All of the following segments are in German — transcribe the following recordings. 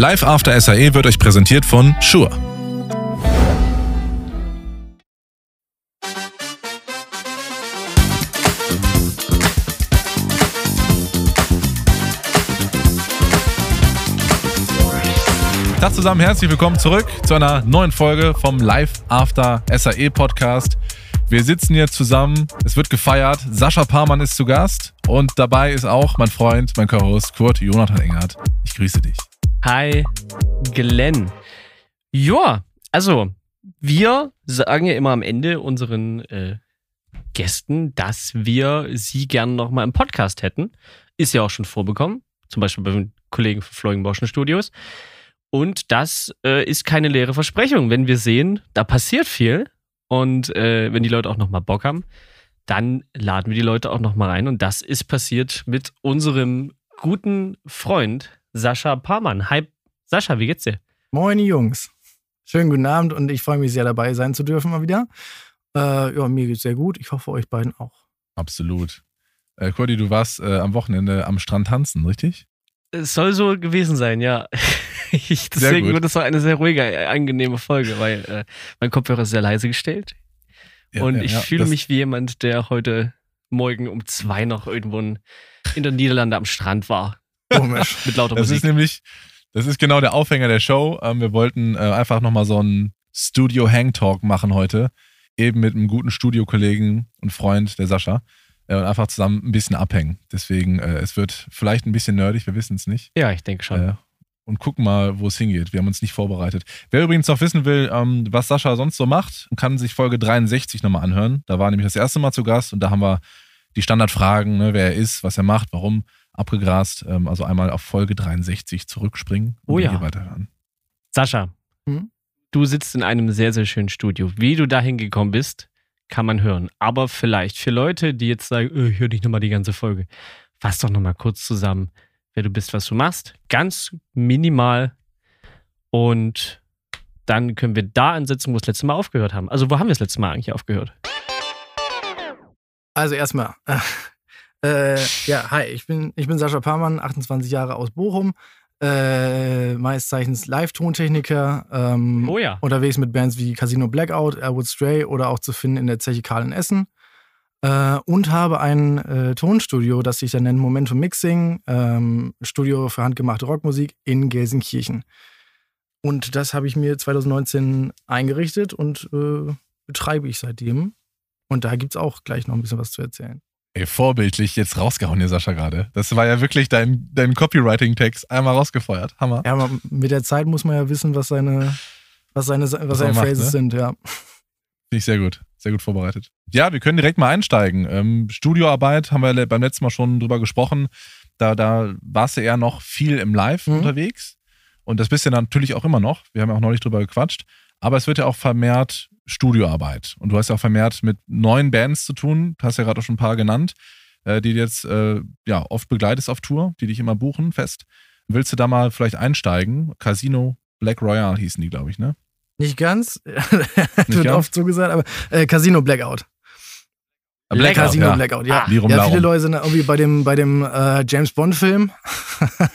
Live After SAE wird euch präsentiert von Shure. Tag zusammen, herzlich willkommen zurück zu einer neuen Folge vom Live After SAE Podcast. Wir sitzen hier zusammen, es wird gefeiert. Sascha Parmann ist zu Gast und dabei ist auch mein Freund, mein Co-Host Kurt Jonathan Engert. Ich grüße dich. Hi, Glenn. Ja, also wir sagen ja immer am Ende unseren äh, Gästen, dass wir sie gerne nochmal im Podcast hätten. Ist ja auch schon vorbekommen, zum Beispiel bei den Kollegen von Florian Boschen Studios. Und das äh, ist keine leere Versprechung. Wenn wir sehen, da passiert viel und äh, wenn die Leute auch nochmal Bock haben, dann laden wir die Leute auch nochmal rein. Und das ist passiert mit unserem guten Freund Sascha Parmann. Hi, Sascha, wie geht's dir? Moin, Jungs. Schönen guten Abend und ich freue mich sehr dabei sein zu dürfen mal wieder. Äh, ja, mir geht's sehr gut. Ich hoffe, euch beiden auch. Absolut. Äh, Cordy, du warst äh, am Wochenende am Strand tanzen, richtig? Es soll so gewesen sein, ja. Ich, deswegen wird es auch eine sehr ruhige, äh, angenehme Folge, weil äh, mein Kopfhörer ist sehr leise gestellt. Ja, und ja, ich ja, fühle mich wie jemand, der heute Morgen um zwei noch irgendwo in der Niederlande am Strand war. Komisch. Mit lauter das Musik. ist nämlich, das ist genau der Aufhänger der Show. Ähm, wir wollten äh, einfach nochmal so einen Studio Hang Talk machen heute. Eben mit einem guten Studiokollegen und Freund, der Sascha äh, und einfach zusammen ein bisschen abhängen. Deswegen, äh, es wird vielleicht ein bisschen nerdig, wir wissen es nicht. Ja, ich denke schon. Äh, und gucken mal, wo es hingeht. Wir haben uns nicht vorbereitet. Wer übrigens noch wissen will, ähm, was Sascha sonst so macht, kann sich Folge 63 nochmal anhören. Da war nämlich das erste Mal zu Gast und da haben wir die Standardfragen, ne, wer er ist, was er macht, warum, abgegrast. Ähm, also einmal auf Folge 63 zurückspringen und Oh ja. hier weiterhören. Sascha, Hm? du sitzt in einem sehr, sehr schönen Studio. Wie du dahin gekommen bist, kann man hören. Aber vielleicht für Leute, die jetzt sagen, öh, ich höre nicht nochmal die ganze Folge, fass doch nochmal kurz zusammen, wer du bist, was du machst. Ganz minimal. Und dann können wir da ansetzen, wo wir das letzte Mal aufgehört haben. Also, wo haben wir das letzte Mal eigentlich aufgehört? Also erstmal, äh, ja, hi, ich bin, ich bin Sascha Parmann, 28 Jahre aus Bochum, äh, meist Zeichens Live-Tontechniker, ähm, Oh ja. unterwegs mit Bands wie Casino Blackout, Airwood Stray oder auch zu finden in der Zeche Karl in Essen. Äh, und habe ein äh, Tonstudio, das sich dann nennt Momentum Mixing, ähm, Studio für handgemachte Rockmusik in Gelsenkirchen. Und das habe ich mir 2019 eingerichtet und äh, betreibe ich seitdem. Und da gibt es auch gleich noch ein bisschen was zu erzählen. Ey, vorbildlich jetzt rausgehauen hier, Sascha, gerade. Das war ja wirklich dein, dein Copywriting-Text einmal rausgefeuert. Hammer. Ja, aber mit der Zeit muss man ja wissen, was seine, was seine, was man seine Phrases ne? sind, ja. Finde ich sehr gut. Sehr gut vorbereitet. Ja, wir können direkt mal einsteigen. Ähm, Studioarbeit haben wir beim letzten Mal schon drüber gesprochen. Da, da warst du eher noch viel im Live Mhm. unterwegs. Und das bist du natürlich auch immer noch. Wir haben ja auch neulich drüber gequatscht. Aber es wird ja auch vermehrt Studioarbeit. Und du hast ja auch vermehrt mit neuen Bands zu tun. Du hast ja gerade auch schon ein paar genannt, äh, die du jetzt äh, ja, oft begleitest auf Tour, die dich immer buchen fest. Willst du da mal vielleicht einsteigen? Casino Black Royale hießen die, glaube ich, ne? Nicht ganz, wird ganz? oft so gesagt, aber äh, Casino Blackout. Ah, Blackout, Casino ja. Blackout, ja. Wie rum ja, viele Leute sind irgendwie bei dem, bei dem äh, James Bond-Film.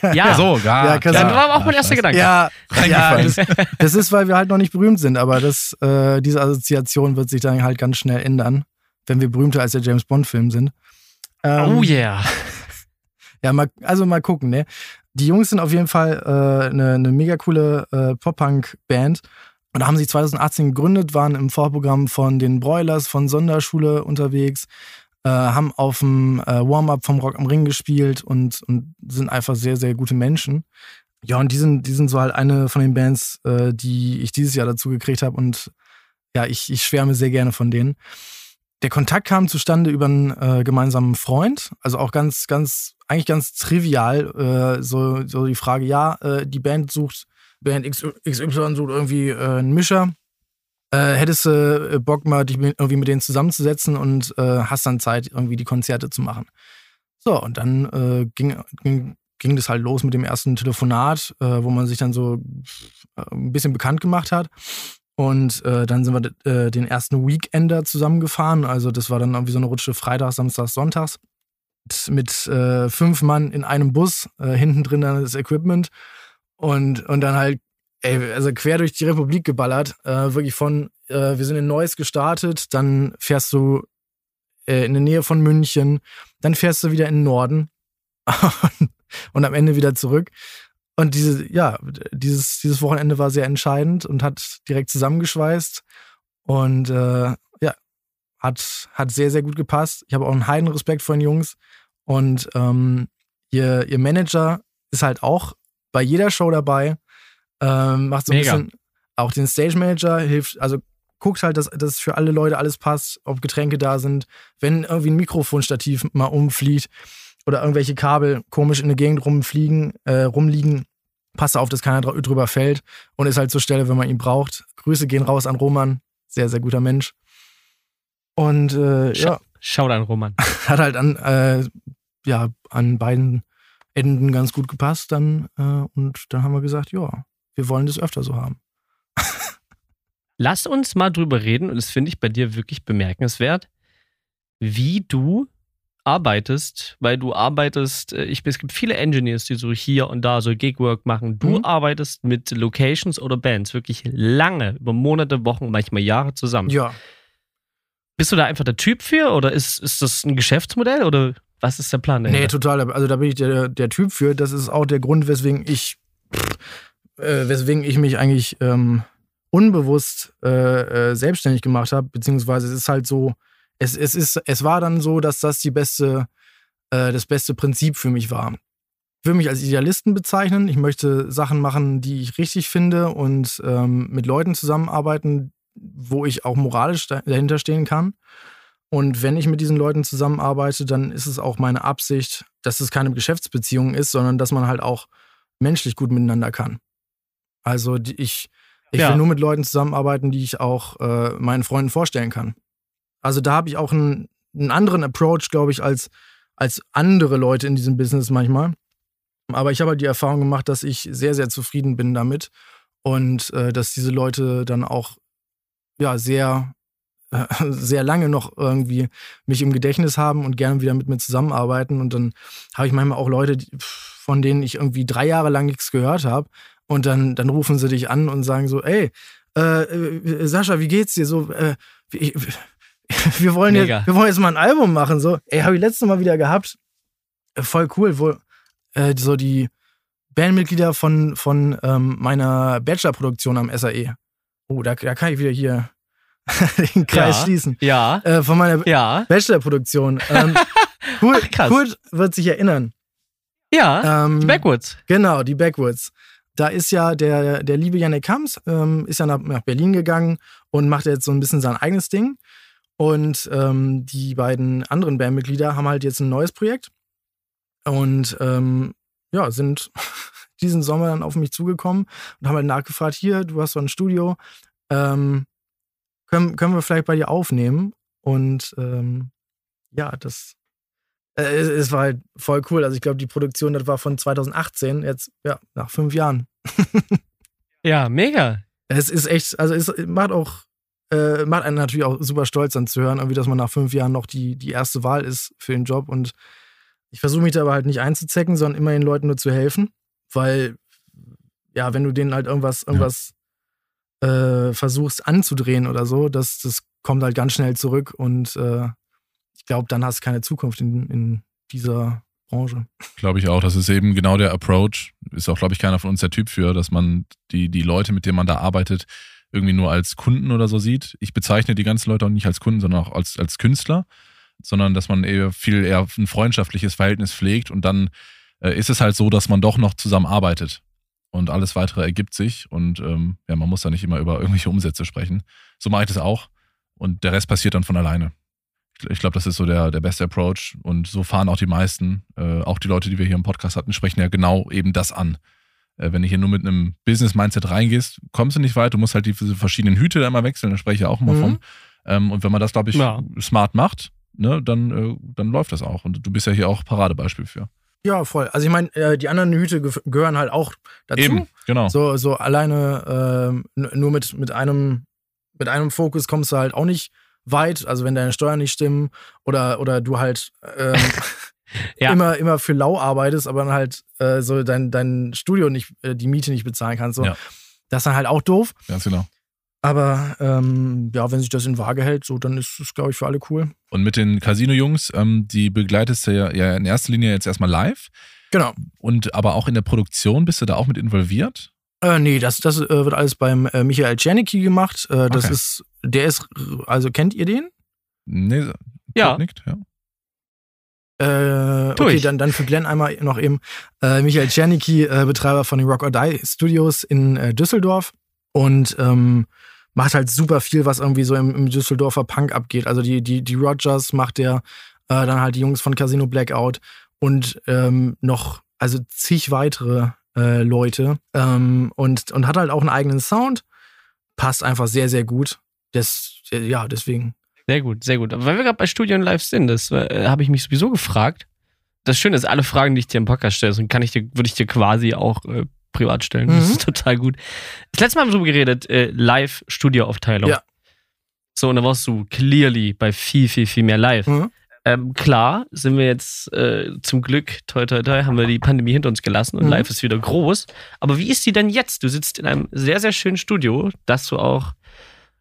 Ja, Ja, so, ja. Ja, Casino- das war aber auch mein erster. Gedanke. Ja, ja das, das ist, weil wir halt noch nicht berühmt sind, aber das, äh, diese Assoziation wird sich dann halt ganz schnell ändern, wenn wir berühmter als der James Bond-Film sind. Ähm, Oh yeah. Ja, mal, also mal gucken, ne? Die Jungs sind auf jeden Fall äh, eine, eine mega coole äh, Pop-Punk-Band. Und da haben sie 2018 gegründet, waren im Vorprogramm von den Broilers von Sonderschule unterwegs, äh, haben auf dem äh, Warm-Up vom Rock am Ring gespielt und, und sind einfach sehr, sehr gute Menschen. Ja, und die sind, die sind so halt eine von den Bands, äh, die ich dieses Jahr dazu gekriegt habe. Und ja, ich, ich schwärme sehr gerne von denen. Der Kontakt kam zustande über einen äh, gemeinsamen Freund, also auch ganz, ganz, eigentlich ganz trivial. Äh, so, so die Frage, ja, äh, die Band sucht, Band XY sucht irgendwie äh, einen Mischer. Äh, hättest du äh, Bock, mal dich mit, irgendwie mit denen zusammenzusetzen und äh, hast dann Zeit, irgendwie die Konzerte zu machen. So, und dann äh, ging, ging, ging das halt los mit dem ersten Telefonat, wo man sich dann so ein bisschen bekannt gemacht hat. Und äh, dann sind wir äh, den ersten Weekender zusammengefahren. Also das war dann irgendwie so eine Rutsche Freitag, Samstag, Sonntags. Mit, äh, fünf Mann in einem Bus, hinten drin dann das Equipment. Und, und dann halt, ey, also quer durch die Republik geballert. Äh, wirklich von, äh, wir sind in Neuss gestartet, dann fährst du äh, in der Nähe von München, dann fährst du wieder in den Norden und am Ende wieder zurück. Und diese, ja, dieses, dieses Wochenende war sehr entscheidend und hat direkt zusammengeschweißt. Und äh, ja, hat, hat sehr, sehr gut gepasst. Ich habe auch einen heiden Respekt vor den Jungs. Und ähm, ihr, ihr Manager ist halt auch bei jeder Show dabei. Ähm, macht so ein Mega. bisschen auch den Stage Manager, hilft, also guckt halt, dass, dass für alle Leute alles passt, ob Getränke da sind, wenn irgendwie ein Mikrofonstativ mal umfliegt oder irgendwelche Kabel komisch in der Gegend rumfliegen, äh, rumliegen, passt auf, dass keiner dr drüber fällt und ist halt zur Stelle, wenn man ihn braucht. Grüße gehen raus an Roman, sehr, sehr guter Mensch. Und äh, ja, Schau dann, Roman. hat halt an, äh, ja, an beiden Enden ganz gut gepasst dann äh, und dann haben wir gesagt, ja, wir wollen das öfter so haben. Lass uns mal drüber reden, und das finde ich bei dir wirklich bemerkenswert, wie du arbeitest, weil du arbeitest, äh, ich, es gibt viele Engineers, die so hier und da so Gigwork machen. Du Mhm. arbeitest mit Locations oder Bands wirklich lange, über Monate, Wochen, manchmal Jahre zusammen. Ja, Bist du da einfach der Typ für oder ist, ist das ein Geschäftsmodell oder was ist der Plan nee, dahinter? total. Also da bin ich der, der Typ für. Das ist auch der Grund, weswegen ich, äh, weswegen ich mich eigentlich ähm, unbewusst äh, äh, selbstständig gemacht habe. Beziehungsweise es ist halt so, es, es, ist, es war dann so, dass das die beste, äh, das beste Prinzip für mich war. Ich würde mich als Idealisten bezeichnen. Ich möchte Sachen machen, die ich richtig finde und ähm, mit Leuten zusammenarbeiten, wo ich auch moralisch da- dahinter stehen kann. Und wenn ich mit diesen Leuten zusammenarbeite, dann ist es auch meine Absicht, dass es keine Geschäftsbeziehung ist, sondern dass man halt auch menschlich gut miteinander kann. Also die, ich, ich Ja. will nur mit Leuten zusammenarbeiten, die ich auch äh, meinen Freunden vorstellen kann. Also da habe ich auch einen, einen anderen Approach, glaube ich, als, als andere Leute in diesem Business manchmal. Aber ich habe halt die Erfahrung gemacht, dass ich sehr, sehr zufrieden bin damit und äh, dass diese Leute dann auch ja sehr, äh, sehr lange noch irgendwie mich im Gedächtnis haben und gerne wieder mit mir zusammenarbeiten. Und dann habe ich manchmal auch Leute, von denen ich irgendwie drei Jahre lang nichts gehört habe. Und dann, dann rufen sie dich an und sagen so, ey, äh, äh, Sascha, wie geht's dir? So, äh, wie, wir, wollen Mega. jetzt, wir wollen jetzt mal ein Album machen. So, ey, habe ich letztes Mal wieder gehabt. Äh, Voll cool. Wo, äh, so die Bandmitglieder von, von ähm, meiner Bachelorproduktion am SAE. Oh, da, da kann ich wieder hier den Kreis Ja. schließen. Ja, Äh, von meiner ja, Bachelorproduktion. Ähm, Kurt, Ach, krass. Kurt wird sich erinnern. ja. Ähm, Die Backwoods. Genau, die Backwoods. Da ist ja der, der liebe Janik Hams, ähm, ist ja nach, nach Berlin gegangen und macht jetzt so ein bisschen sein eigenes Ding. Und ähm, die beiden anderen Bandmitglieder haben halt jetzt ein neues Projekt und ähm, ja, sind diesen Sommer dann auf mich zugekommen und haben halt nachgefragt, hier, du hast so ein Studio, ähm, können, können wir vielleicht bei dir aufnehmen? Und ähm, ja, das äh, es, es war halt voll cool. Also ich glaube, die Produktion, das war von 2018, jetzt ja, nach fünf Jahren. Ja, mega. Es ist echt, also es macht auch, äh, macht einen natürlich auch super stolz dann zu hören, irgendwie, dass man nach fünf Jahren noch die, die erste Wahl ist für den Job. Und ich versuche mich da aber halt nicht einzuzecken, sondern immer den Leuten nur zu helfen. Weil, ja, wenn du denen halt irgendwas, irgendwas äh, versuchst anzudrehen oder so, das, das kommt halt ganz schnell zurück und äh, ich glaube, dann hast du keine Zukunft in, in dieser Branche. Glaube ich auch. Das ist eben genau der Approach. Ist auch, glaube ich, keiner von uns der Typ für, dass man die, die Leute, mit denen man da arbeitet, irgendwie nur als Kunden oder so sieht. Ich bezeichne die ganzen Leute auch nicht als Kunden, sondern auch als, als Künstler, sondern dass man eher viel eher ein freundschaftliches Verhältnis pflegt und dann äh, ist es halt so, dass man doch noch zusammen arbeitet und alles weitere ergibt sich und ähm, ja, man muss da nicht immer über irgendwelche Umsätze sprechen. So mache ich das auch und der Rest passiert dann von alleine. Ich- glaube, das ist so der, der beste Approach und so fahren auch die meisten, äh, auch die Leute, die wir hier im Podcast hatten, sprechen ja genau eben das an. Äh, wenn du hier nur mit einem Business-Mindset reingehst, kommst du nicht weit, du musst halt diese verschiedenen Hüte da immer wechseln, da spreche ich ja auch immer Mhm. von. Ähm, und wenn man das, glaube ich, Ja. smart macht, ne, dann, äh, dann läuft das auch. Und du bist ja hier auch Paradebeispiel für. Ja, voll. Also ich meine, äh, die anderen Hüte ge gehören halt auch dazu. Eben, genau. So, so alleine n- nur mit, mit, einem, mit einem Fokus kommst du halt auch nicht weit. Also wenn deine Steuern nicht stimmen oder, oder du halt ähm, Ja. immer, immer für lau arbeitest, aber dann halt äh, so dein, dein Studio nicht, äh, die Miete nicht bezahlen kannst. So. Ja. Das ist dann halt auch doof. Ganz genau. Aber ähm, ja, wenn sich das in Waage hält, so, dann ist es, glaube ich, für alle cool. Und mit den Casino-Jungs, ähm, die begleitest du ja, ja in erster Linie jetzt erstmal live. Genau. Und aber auch in der Produktion bist du da auch mit involviert? Äh, nee, das, das äh, wird alles beim äh, Michael Czernicki gemacht. Äh, das Okay. ist, der ist, also kennt ihr den? Nee, Ja. Nickt, ja. Äh, okay, dann, dann für Glenn einmal noch eben. Äh, Michael Czernicki, äh, Betreiber von den Rock or Die Studios in äh, Düsseldorf und ähm, macht halt super viel, was irgendwie so im, im Düsseldorfer Punk abgeht. Also die, die, die Rogers macht der, äh, dann halt die Jungs von Casino Blackout und ähm, noch, also zig weitere äh, Leute ähm, und, und hat halt auch einen eigenen Sound. Passt einfach sehr, sehr gut. Das, ja, deswegen. Sehr gut, sehr gut. Aber weil wir gerade bei Studio und Live sind, das äh, habe ich mich sowieso gefragt. Das Schöne ist, alle Fragen, die ich dir im Podcast stelle, kann ich dir, würde ich dir quasi auch äh, privat stellen. Das Mhm. ist total gut. Das letzte Mal haben wir darüber geredet, äh, Live-Studio-Aufteilung. Ja. So, und da warst du clearly bei viel, viel, viel mehr Live. Mhm. Ähm, klar, sind wir jetzt äh, zum Glück, toi, toi, toi, haben wir die Pandemie hinter uns gelassen und Mhm. live ist wieder groß. Aber wie ist die denn jetzt? Du sitzt in einem sehr, sehr schönen Studio, das du auch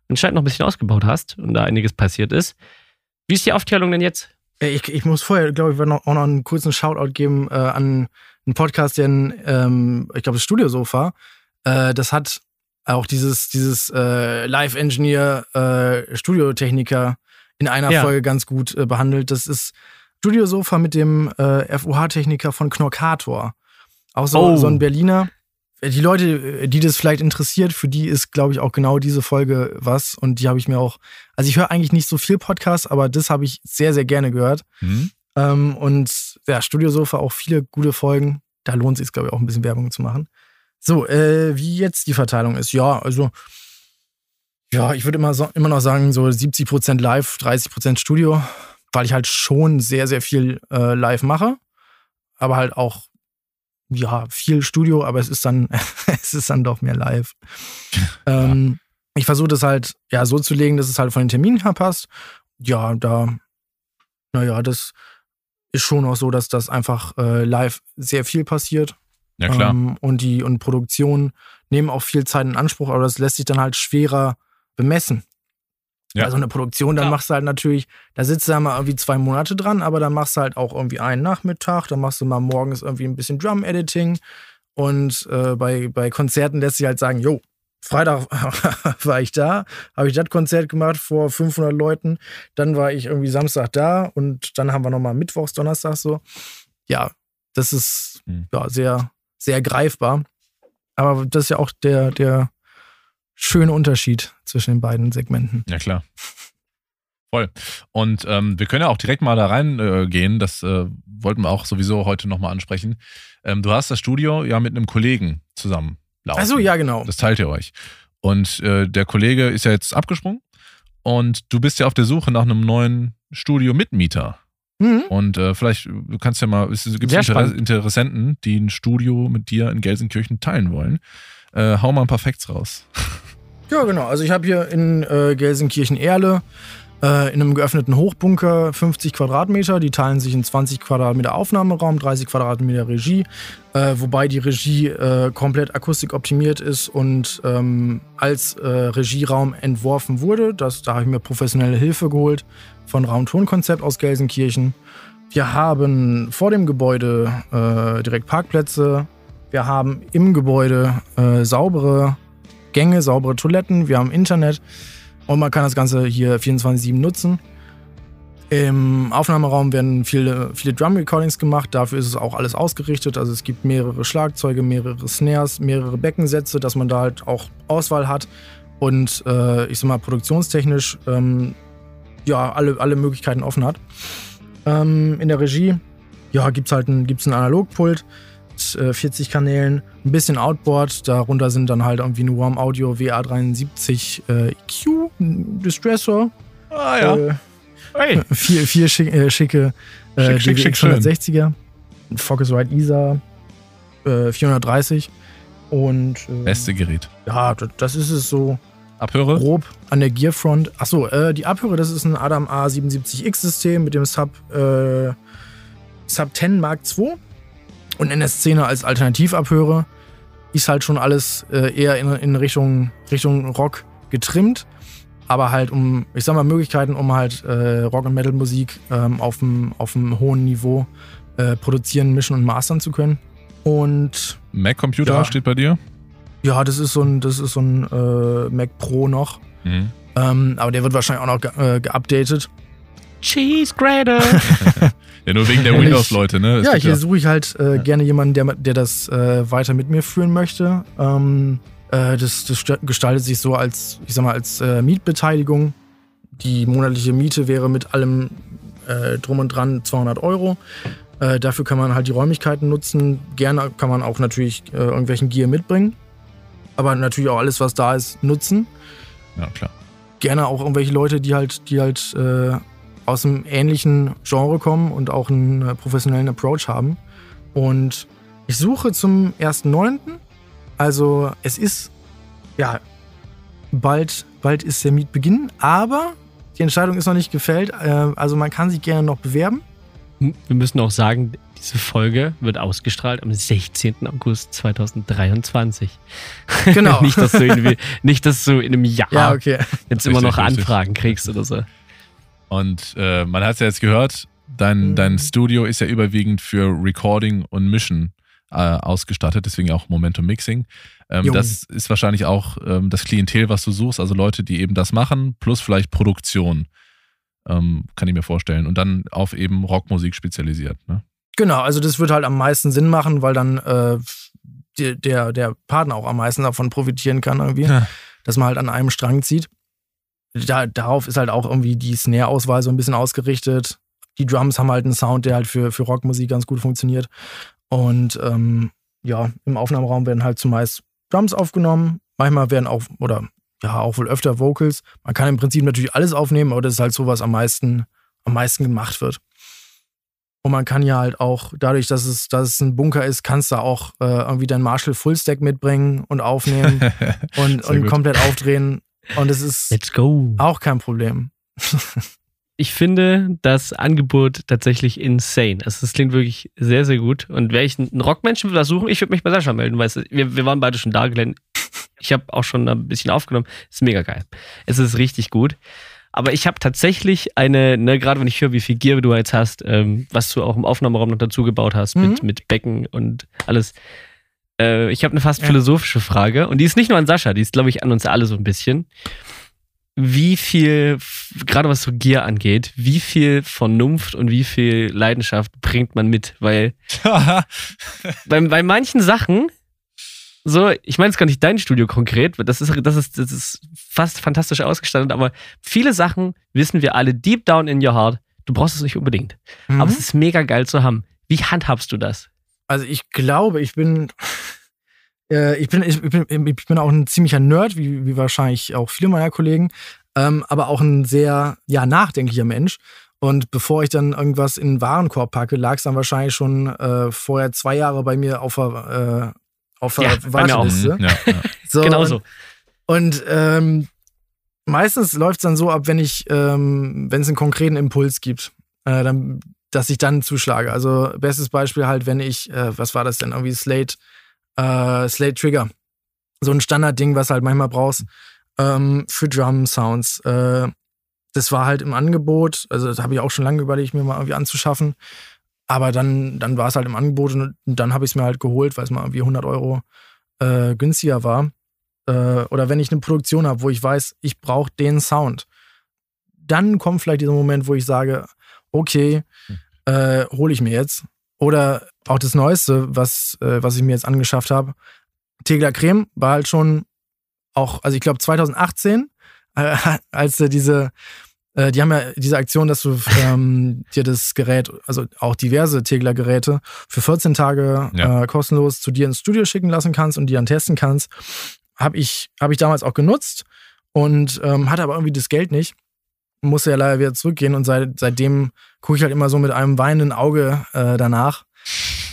anscheinend noch ein bisschen ausgebaut hast und da einiges passiert ist. Wie ist die Aufteilung denn jetzt? Ich, ich muss vorher, glaube ich, noch, auch noch einen kurzen Shoutout geben äh, an einen Podcast, den, ähm, ich glaube, das Studiosofa, äh, das hat auch dieses, dieses äh, Live-Engineer, äh, Studiotechniker in einer Ja. Folge ganz gut äh, behandelt. Das ist Studiosofa mit dem äh, FOH-Techniker von Knorkator. Auch so, Oh. so ein Berliner. Die Leute, die das vielleicht interessiert, für die ist, glaube ich, auch genau diese Folge was. Und die habe ich mir auch, also ich höre eigentlich nicht so viel Podcasts, aber das habe ich sehr, sehr gerne gehört. Hm? Ähm, und ja, Studiosofa auch viele gute Folgen. Da lohnt es sich, glaube ich, auch ein bisschen Werbung zu machen. So, äh, wie jetzt die Verteilung ist. Ja, also, ja, ich würde immer, so, immer noch sagen, so 70% live, 30% Studio, weil ich halt schon sehr, sehr viel äh, live mache. Aber halt auch, ja, viel Studio, aber es ist dann, es ist dann doch mehr live. ähm, ich versuche das halt, ja, so zu legen, dass es halt von den Terminen her passt. Ja, da, naja, das ist schon auch so, dass das einfach äh, live sehr viel passiert. Ja, klar. Ähm, und die und Produktionen nehmen auch viel Zeit in Anspruch, aber das lässt sich dann halt schwerer bemessen. Ja. Also eine Produktion, dann Ja. machst du halt natürlich, da sitzt du dann mal irgendwie zwei Monate dran, aber dann machst du halt auch irgendwie einen Nachmittag, dann machst du mal morgens irgendwie ein bisschen Drum-Editing und äh, bei, bei Konzerten lässt sich halt sagen, jo, Freitag war ich da, habe ich das Konzert gemacht vor 500 Leuten, dann war ich irgendwie Samstag da und dann haben wir nochmal Mittwochs, Donnerstag so. Ja, das ist Hm. ja sehr, sehr greifbar. Aber das ist ja auch der, der schöne Unterschied zwischen den beiden Segmenten. Ja, klar. Voll. Und ähm, wir können ja auch direkt mal da reingehen. Äh, das äh, wollten wir auch sowieso heute nochmal ansprechen. Ähm, du hast das Studio ja mit einem Kollegen zusammen laufen. Achso, ja, genau. Das teilt ihr euch. Und äh, der Kollege ist ja jetzt abgesprungen. Und du bist ja auf der Suche nach einem neuen Studio-Mitmieter. Mhm. Und äh, vielleicht, du kannst ja mal, es gibt Inter. Interessenten, die ein Studio mit dir in Gelsenkirchen teilen wollen. Äh, hau mal ein paar Facts raus. Ja, genau. Also ich habe hier in äh, Gelsenkirchen-Erle äh, in einem geöffneten Hochbunker 50 Quadratmeter. Die teilen sich in 20 Quadratmeter Aufnahmeraum, 30 Quadratmeter Regie. Äh, wobei die Regie äh, komplett akustikoptimiert ist und ähm, als äh, Regieraum entworfen wurde. Das, da habe ich mir professionelle Hilfe geholt von Raumtonkonzept aus Gelsenkirchen. Wir haben vor dem Gebäude äh, direkt Parkplätze. Wir haben im Gebäude äh, saubere Gänge, saubere Toiletten, wir haben Internet und man kann das Ganze hier 24-7 nutzen. Im Aufnahmeraum werden viele, viele Drum-Recordings gemacht, dafür ist es auch alles ausgerichtet. Also es gibt mehrere Schlagzeuge, mehrere Snares, mehrere Beckensätze, dass man da halt auch Auswahl hat und äh, ich sag mal produktionstechnisch ähm, ja, alle, alle Möglichkeiten offen hat. Ähm, in der Regie ja, gibt es halt ein, gibt's ein Analogpult 40 Kanälen, ein bisschen Outboard, darunter sind dann halt irgendwie ein Warm Audio WA73 äh, EQ, Distressor, Ah äh, Hey. vier, vier schick, äh, schicke äh, Schick, schick, schick, DWX 160er, ein Focusrite ISA äh, 430 und äh, Beste Gerät. ja, das, das ist es so Abhöre? grob an der Gearfront. Achso, äh, die Abhöre, das ist ein Adam A77X-System mit dem Sub äh, Sub 10 Mark II und NS10er als Alternativabhöre. Ist halt schon alles äh, eher in, in Richtung, Richtung Rock getrimmt. Aber halt um, ich sag mal, Möglichkeiten, um halt äh, Rock- und Metal-Musik ähm, auf einem hohen Niveau äh, produzieren, mischen und mastern zu können. Und. Mac-Computer Ja. steht bei dir? ja, das ist so ein, das ist so ein äh, Mac Pro noch. Mhm. Ähm, aber der wird wahrscheinlich auch noch ge äh, geupdatet. Cheese Grater. Ja, nur wegen der? Windows-Leute, ne? Ja, hier suche ich halt äh, gerne jemanden, der, der das äh, weiter mit mir führen möchte. Ähm, äh, das, das sta- gestaltet sich so als, ich sag mal, als äh, Mietbeteiligung. Die monatliche Miete wäre mit allem äh, drum und dran 200 Euro. Äh, dafür kann man halt die Räumlichkeiten nutzen. Gerne kann man auch natürlich irgendwelchen Gear mitbringen. Aber natürlich auch alles, was da ist, nutzen. Ja, klar. Gerne auch irgendwelche Leute, die halt, die halt aus einem ähnlichen Genre kommen und auch einen äh, professionellen Approach haben. Und ich suche zum 1.9. Also es ist, ja, bald, bald ist der Mietbeginn, aber die Entscheidung ist noch nicht gefällt. Äh, also man kann sich gerne noch bewerben. Wir müssen auch sagen, diese Folge wird ausgestrahlt am 16. August 2023. Genau. nicht, dass du irgendwie, nicht, dass du in einem Jahr Ja, okay. jetzt immer noch. Anfragen kriegst oder so. Und äh, man hat es ja jetzt gehört, dein, Mhm. dein Studio ist ja überwiegend für Recording und Mischen äh, ausgestattet, deswegen auch Momentum Mixing. Ähm, das ist wahrscheinlich auch ähm, das Klientel, was du suchst, also Leute, die eben das machen, plus vielleicht Produktion, ähm, kann ich mir vorstellen. Und dann auf eben Rockmusik spezialisiert. Ne? Genau, also das wird halt am meisten Sinn machen, weil dann äh, der, der, der Partner auch am meisten davon profitieren kann irgendwie, Ja. dass man halt an einem Strang zieht. Da, darauf ist halt auch irgendwie die Snare-Auswahl so ein bisschen ausgerichtet. Die Drums haben halt einen Sound, der halt für, für Rockmusik ganz gut funktioniert. Und ähm, ja, im Aufnahmeraum werden halt zumeist Drums aufgenommen. Manchmal werden auch, oder ja, auch wohl öfter Vocals. Man kann im Prinzip natürlich alles aufnehmen, aber das ist halt so, was am meisten, am meisten gemacht wird. Und man kann ja halt auch, dadurch, dass es, dass es ein Bunker ist, kannst du auch äh, irgendwie dein Marshall Fullstack mitbringen und aufnehmen und, und komplett aufdrehen. Und es ist auch kein Problem. Ich finde das Angebot tatsächlich insane. Also, es klingt wirklich sehr, sehr gut. Und wäre ich einen Rockmenschen würde das suchen, ich würde mich bei Sascha melden, weil wir, wir waren beide schon da, Glenn. Ich habe auch schon ein bisschen aufgenommen. Ist mega geil. Es ist richtig gut. Aber ich habe tatsächlich eine, ne, gerade wenn ich höre, wie viel Gear du jetzt hast, ähm, was du auch im Aufnahmeraum noch dazu gebaut hast, mit, Mhm. mit Becken und alles. Äh, ich habe eine fast Ja. philosophische Frage und die ist nicht nur an Sascha, die ist, glaube ich, an uns alle so ein bisschen wie viel, gerade was so Gier angeht, wie viel Vernunft und wie viel Leidenschaft bringt man mit? Weil bei, bei manchen Sachen, so, ich meine, es gar nicht dein Studio konkret, das ist, das, ist, das ist fast fantastisch ausgestattet, aber viele Sachen wissen wir alle deep down in your heart, du brauchst es nicht unbedingt. Aber es Mhm. ist mega geil zu haben. Wie handhabst du das? Also ich glaube, ich bin, äh, ich bin, ich bin, ich bin auch ein ziemlicher Nerd, wie, wie wahrscheinlich auch viele meiner Kollegen, ähm, aber auch ein sehr, ja, nachdenklicher Mensch. Und bevor ich dann irgendwas in den Warenkorb packe, lag es dann wahrscheinlich schon äh, vorher zwei Jahre bei mir auf der, äh, auf der Ja. Warteliste. Mhm, ja, ja. So, Genauso. Und ähm, meistens läuft es dann so ab, wenn ich, ähm, wenn es einen konkreten Impuls gibt, äh, dann, dass ich dann zuschlage. Also bestes Beispiel halt, wenn ich, äh, was war das denn, irgendwie Slate, äh, Slate Trigger. So ein Standardding, was halt manchmal brauchst ähm, für Drum Sounds. Äh, das war halt im Angebot, also das habe ich auch schon lange überlegt, mir mal irgendwie anzuschaffen. Aber dann, dann war es halt im Angebot und dann habe ich es mir halt geholt, weil es mal irgendwie 100 Euro äh, günstiger war äh, oder wenn ich eine Produktion habe, wo ich weiß, ich brauche den Sound, dann kommt vielleicht dieser Moment, wo ich sage, okay, äh, hole ich mir jetzt. Oder auch das Neueste, was, äh, was ich mir jetzt angeschafft habe, Tegler Creme war halt schon auch, also ich glaube 2018, äh, als äh, diese, äh, die haben ja diese Aktion, dass du ähm, dir das Gerät, also auch diverse Tegler-Geräte, für 14 Tage Ja. äh, kostenlos zu dir ins Studio schicken lassen kannst und die dann testen kannst. Habe ich, hab ich damals auch genutzt und ähm, hatte aber irgendwie das Geld nicht. Musste ja leider wieder zurückgehen und seit, seitdem gucke ich halt immer so mit einem weinenden Auge äh, danach.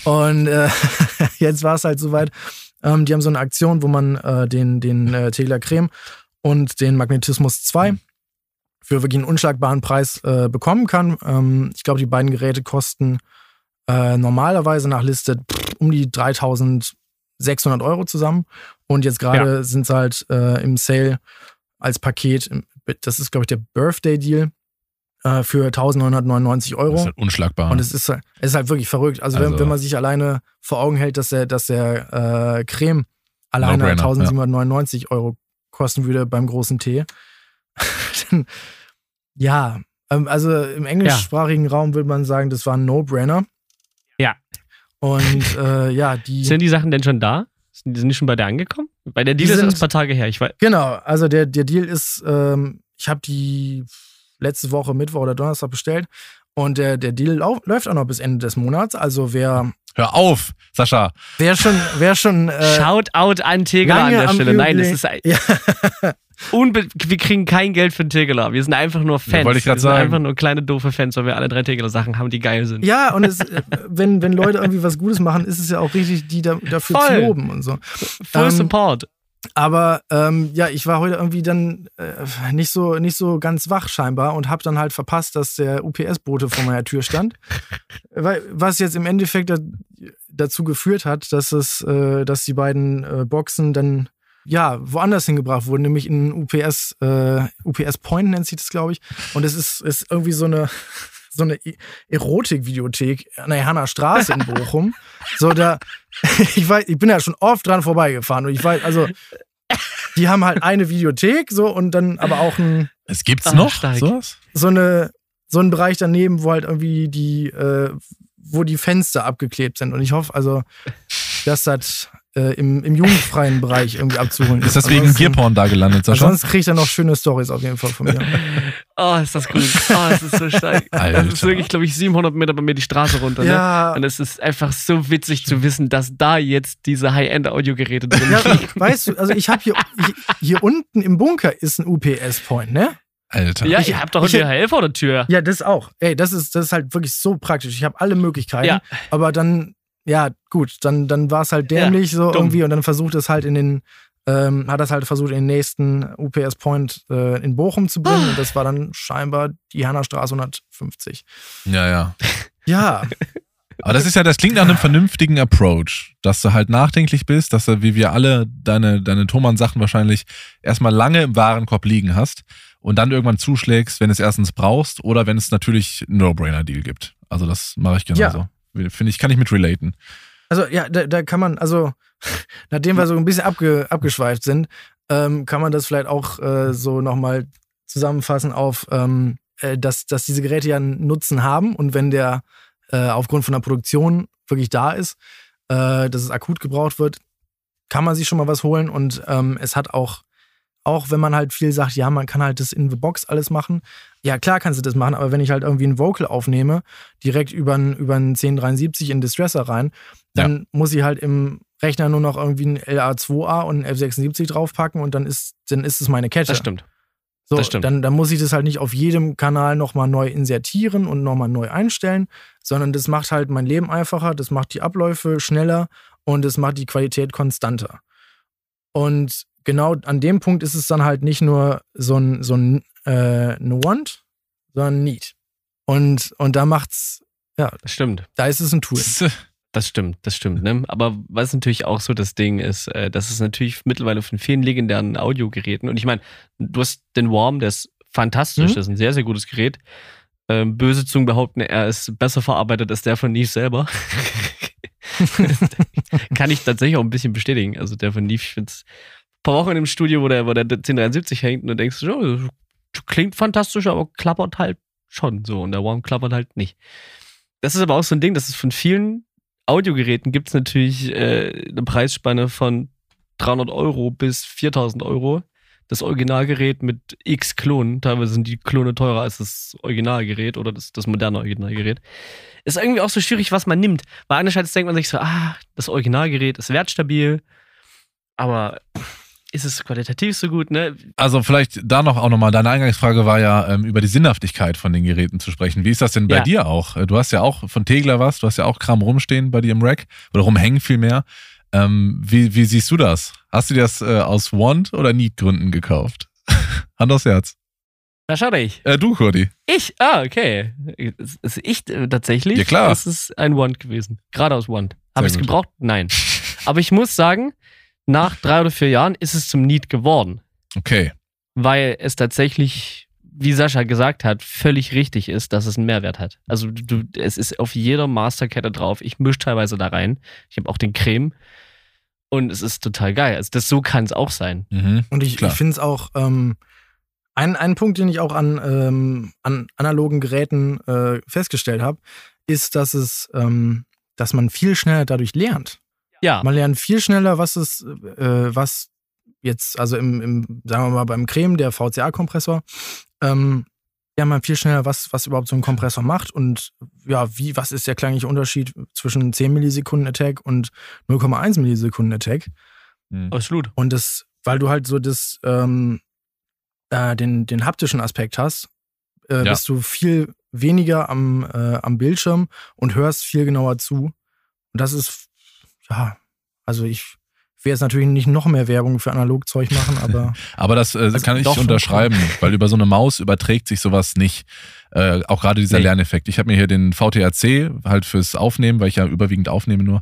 Und äh, jetzt war es halt soweit. Ähm, die haben so eine Aktion, wo man äh, den, den äh, Tegler Creme und den Magnetismus 2 für wirklich einen unschlagbaren Preis äh, bekommen kann. Ähm, ich glaube, die beiden Geräte kosten äh, normalerweise nach Liste um die 3600 Euro zusammen. Und jetzt gerade sind sie halt äh, im Sale als Paket. Das ist, glaube ich, der Birthday-Deal äh, für 1999 Euro. Das ist halt unschlagbar. Und es ist, halt- es ist halt wirklich verrückt. Also, wenn, Also- wenn man sich alleine vor Augen hält, dass der, dass der äh, Creme alleine No-brainer, 1799 Euro kosten würde beim großen T, dann, ja, ähm, also im englischsprachigen Raum würde man sagen, das war ein No-Brainer. Ja. Und äh, ja, die. Sind die Sachen denn schon da? Sind die sind die schon bei dir angekommen? Bei der Die Deal ist sind- erst ein paar Tage her. Ich weiß, Genau, also der, der Deal ist, ähm, ich habe die letzte Woche Mittwoch oder Donnerstag bestellt und der, der Deal lau läuft auch noch bis Ende des Monats. Also wer, Hör auf, Sascha. wer schon, wer schon äh, Shout out an Tegeler an der Stelle. Nein, das Überlegen- ist ein, ja, unbe wir kriegen kein Geld für den Tegeler. Wir sind einfach nur Fans. wollte ich sind sagen. einfach nur kleine doofe Fans, weil wir alle drei Tegeler Sachen haben, die geil sind. ja, und es, äh, wenn, wenn Leute irgendwie was Gutes machen, ist es ja auch richtig, die da, dafür Voll. zu loben und so. Full ähm, Support. Aber ähm, ja, ich war heute irgendwie dann äh, nicht, so, nicht so ganz wach scheinbar und habe dann halt verpasst, dass der UPS-Bote vor meiner Tür stand. Was jetzt im Endeffekt da, dazu geführt hat, dass, es, äh, dass die beiden äh, Boxen dann ja woanders hingebracht wurden, nämlich in UPS, äh, UPS Point nennt sich das, glaube ich. Und es ist, ist irgendwie so eine. So eine E- Erotik-Videothek an der Hanner Straße in Bochum. So, da, ich weiß, ich bin ja schon oft dran vorbeigefahren und ich weiß, also, die haben halt eine Videothek, so, und dann aber auch ein, Es gibt's Ah, noch sowas? so eine, so einen Bereich daneben, wo halt irgendwie die, äh, wo die Fenster abgeklebt sind. Und ich hoffe also, dass das äh, im, im jugendfreien Bereich irgendwie abzuholen ist. Ist das wegen Bierporn da gelandet, Sascha? Ansonsten kriegt er noch schöne Stories auf jeden Fall von mir. Oh, ist das gut. Oh, es ist so stark. Alter. Das ist wirklich, glaube ich, 700 Meter bei mir die Straße runter. Ne? ja, Und es ist einfach so witzig zu wissen, dass da jetzt diese High-End-Audiogeräte drin ja, weißt du, also ich habe hier, hier, hier unten im Bunker ist ein UPS-Point, ne? Alter. Ja, Ich- ihr habt doch ich- eine Helfer vor der Tür. Ja, das auch. Ey, das ist, das ist halt wirklich so praktisch. Ich habe alle Möglichkeiten. Ja. Aber dann, ja, gut, dann, dann war es halt dämlich so dumm. irgendwie und dann versucht es halt in den, ähm, hat das halt versucht, in den nächsten UPS Point äh, in Bochum zu bringen. Und das war dann scheinbar die Hannerstraße 150. ja, ja. Ja, Aber das ist ja, das klingt nach einem vernünftigen Approach, dass du halt nachdenklich bist, dass du, wie wir alle, deine, deine Thomann-Sachen wahrscheinlich erstmal lange im Warenkorb liegen hast und dann irgendwann zuschlägst, wenn es erstens brauchst oder wenn es natürlich einen No-Brainer-Deal gibt. Also das mache ich genauso. Finde ich, kann ich mit relaten. also ja, da, da kann man, also nachdem wir so ein bisschen abge, abgeschweift sind, ähm, kann man das vielleicht auch äh, so nochmal zusammenfassen auf, ähm, äh, dass, dass diese Geräte ja einen Nutzen haben und wenn der äh, aufgrund von der Produktion wirklich da ist, äh, dass es akut gebraucht wird, kann man sich schon mal was holen und ähm, es hat auch, auch wenn man halt viel sagt, ja, man kann halt das in the Box alles machen. Ja, klar kannst du das machen, aber wenn ich halt irgendwie ein Vocal aufnehme, direkt über einen über einen 1073 in Distressor rein, dann muss ich halt im Rechner nur noch irgendwie ein LA2A und ein F76 draufpacken und dann ist, dann ist es meine Kette. Das stimmt. So, Das stimmt. Dann, dann muss ich das halt nicht auf jedem Kanal nochmal neu insertieren und nochmal neu einstellen, sondern das macht halt mein Leben einfacher, das macht die Abläufe schneller und es macht die Qualität konstanter. Und genau an dem Punkt ist es dann halt nicht nur so ein, so ein äh, eine Want, sondern ein Need. Und, und da macht's, Das stimmt. da ist es ein Tool. Das stimmt, das stimmt. Ne? Aber was natürlich auch so das Ding ist, äh, dass es natürlich mittlerweile von vielen legendären Audiogeräten, und ich meine, du hast den Warm, der ist fantastisch, Mhm. das ist ein sehr, sehr gutes Gerät. Ähm, böse Zungen behaupten, er ist besser verarbeitet als der von Neve selber. Kann ich tatsächlich auch ein bisschen bestätigen. Also der von Neve, ich finde es paar Wochen im Studio, wo der, wo der 1073 hängt und du denkst, ja, klingt fantastisch, aber klappert halt schon so. Und der Warm klappert halt nicht. Das ist aber auch so ein Ding, das ist von vielen Audiogeräten gibt es natürlich äh, eine Preisspanne von 300 Euro bis 4000 Euro. Das Originalgerät mit x Klonen, teilweise sind die Klone teurer als das Originalgerät oder das, das moderne Originalgerät. Ist irgendwie auch so schwierig, was man nimmt. Weil einerseits denkt man sich so, ah, das Originalgerät ist wertstabil, aber ist es qualitativ so gut, ne? Also vielleicht da noch auch nochmal, deine Eingangsfrage war ja, ähm, über die Sinnhaftigkeit von den Geräten zu sprechen. Wie ist das denn bei Ja. dir auch? Äh, Du hast ja auch von Tegler was, du hast ja auch Kram rumstehen bei dir im Rack oder rumhängen vielmehr. Ähm, wie, wie siehst du das? Hast du dir das äh, aus Want- oder Need-Gründen gekauft? Hand aufs Herz. Da schau ich. Äh, du, Kurdi. Ich? Ah, okay. Ist, ich äh, tatsächlich? Ja, klar. Es ist ein Wand gewesen. Geradeaus Wand. Habe ich es gebraucht? Nein. Aber ich muss sagen, nach drei oder vier Jahren ist es zum Need geworden. Okay. weil es tatsächlich, wie Sascha gesagt hat, völlig richtig ist, dass es einen Mehrwert hat. Also du, es ist auf jeder Masterkette drauf. Ich mische teilweise da rein. Ich habe auch den Creme. Und es ist total geil. Also das so kann es auch sein. Mhm. Und ich, ich finde es auch, ähm, ein, ein Punkt, den ich auch an, ähm, an analogen Geräten äh, festgestellt habe, ist, dass es, ähm, dass man viel schneller dadurch lernt. Ja, Man lernt viel schneller, was es, äh, was jetzt, also im, im, sagen wir mal, beim Creme, der VCA-Kompressor, ähm, lernt man viel schneller, was, was überhaupt so ein Kompressor macht und ja, wie, was ist der klangliche Unterschied zwischen 10 Millisekunden Attack und 0,1 Millisekunden Attack. Mhm. absolut. Und das, weil du halt so das, ähm, äh, den, den haptischen Aspekt hast, äh, Ja. bist du viel weniger am, äh, am Bildschirm und hörst viel genauer zu. Und das ist, ja, also ich will jetzt natürlich nicht noch mehr Werbung für Analogzeug machen, aber Aber das äh, Also kann ich unterschreiben, weil über so eine Maus überträgt sich sowas nicht. Äh, auch gerade dieser Nee. Lerneffekt. Ich habe mir hier den VTRC halt fürs Aufnehmen, weil ich ja überwiegend aufnehme nur,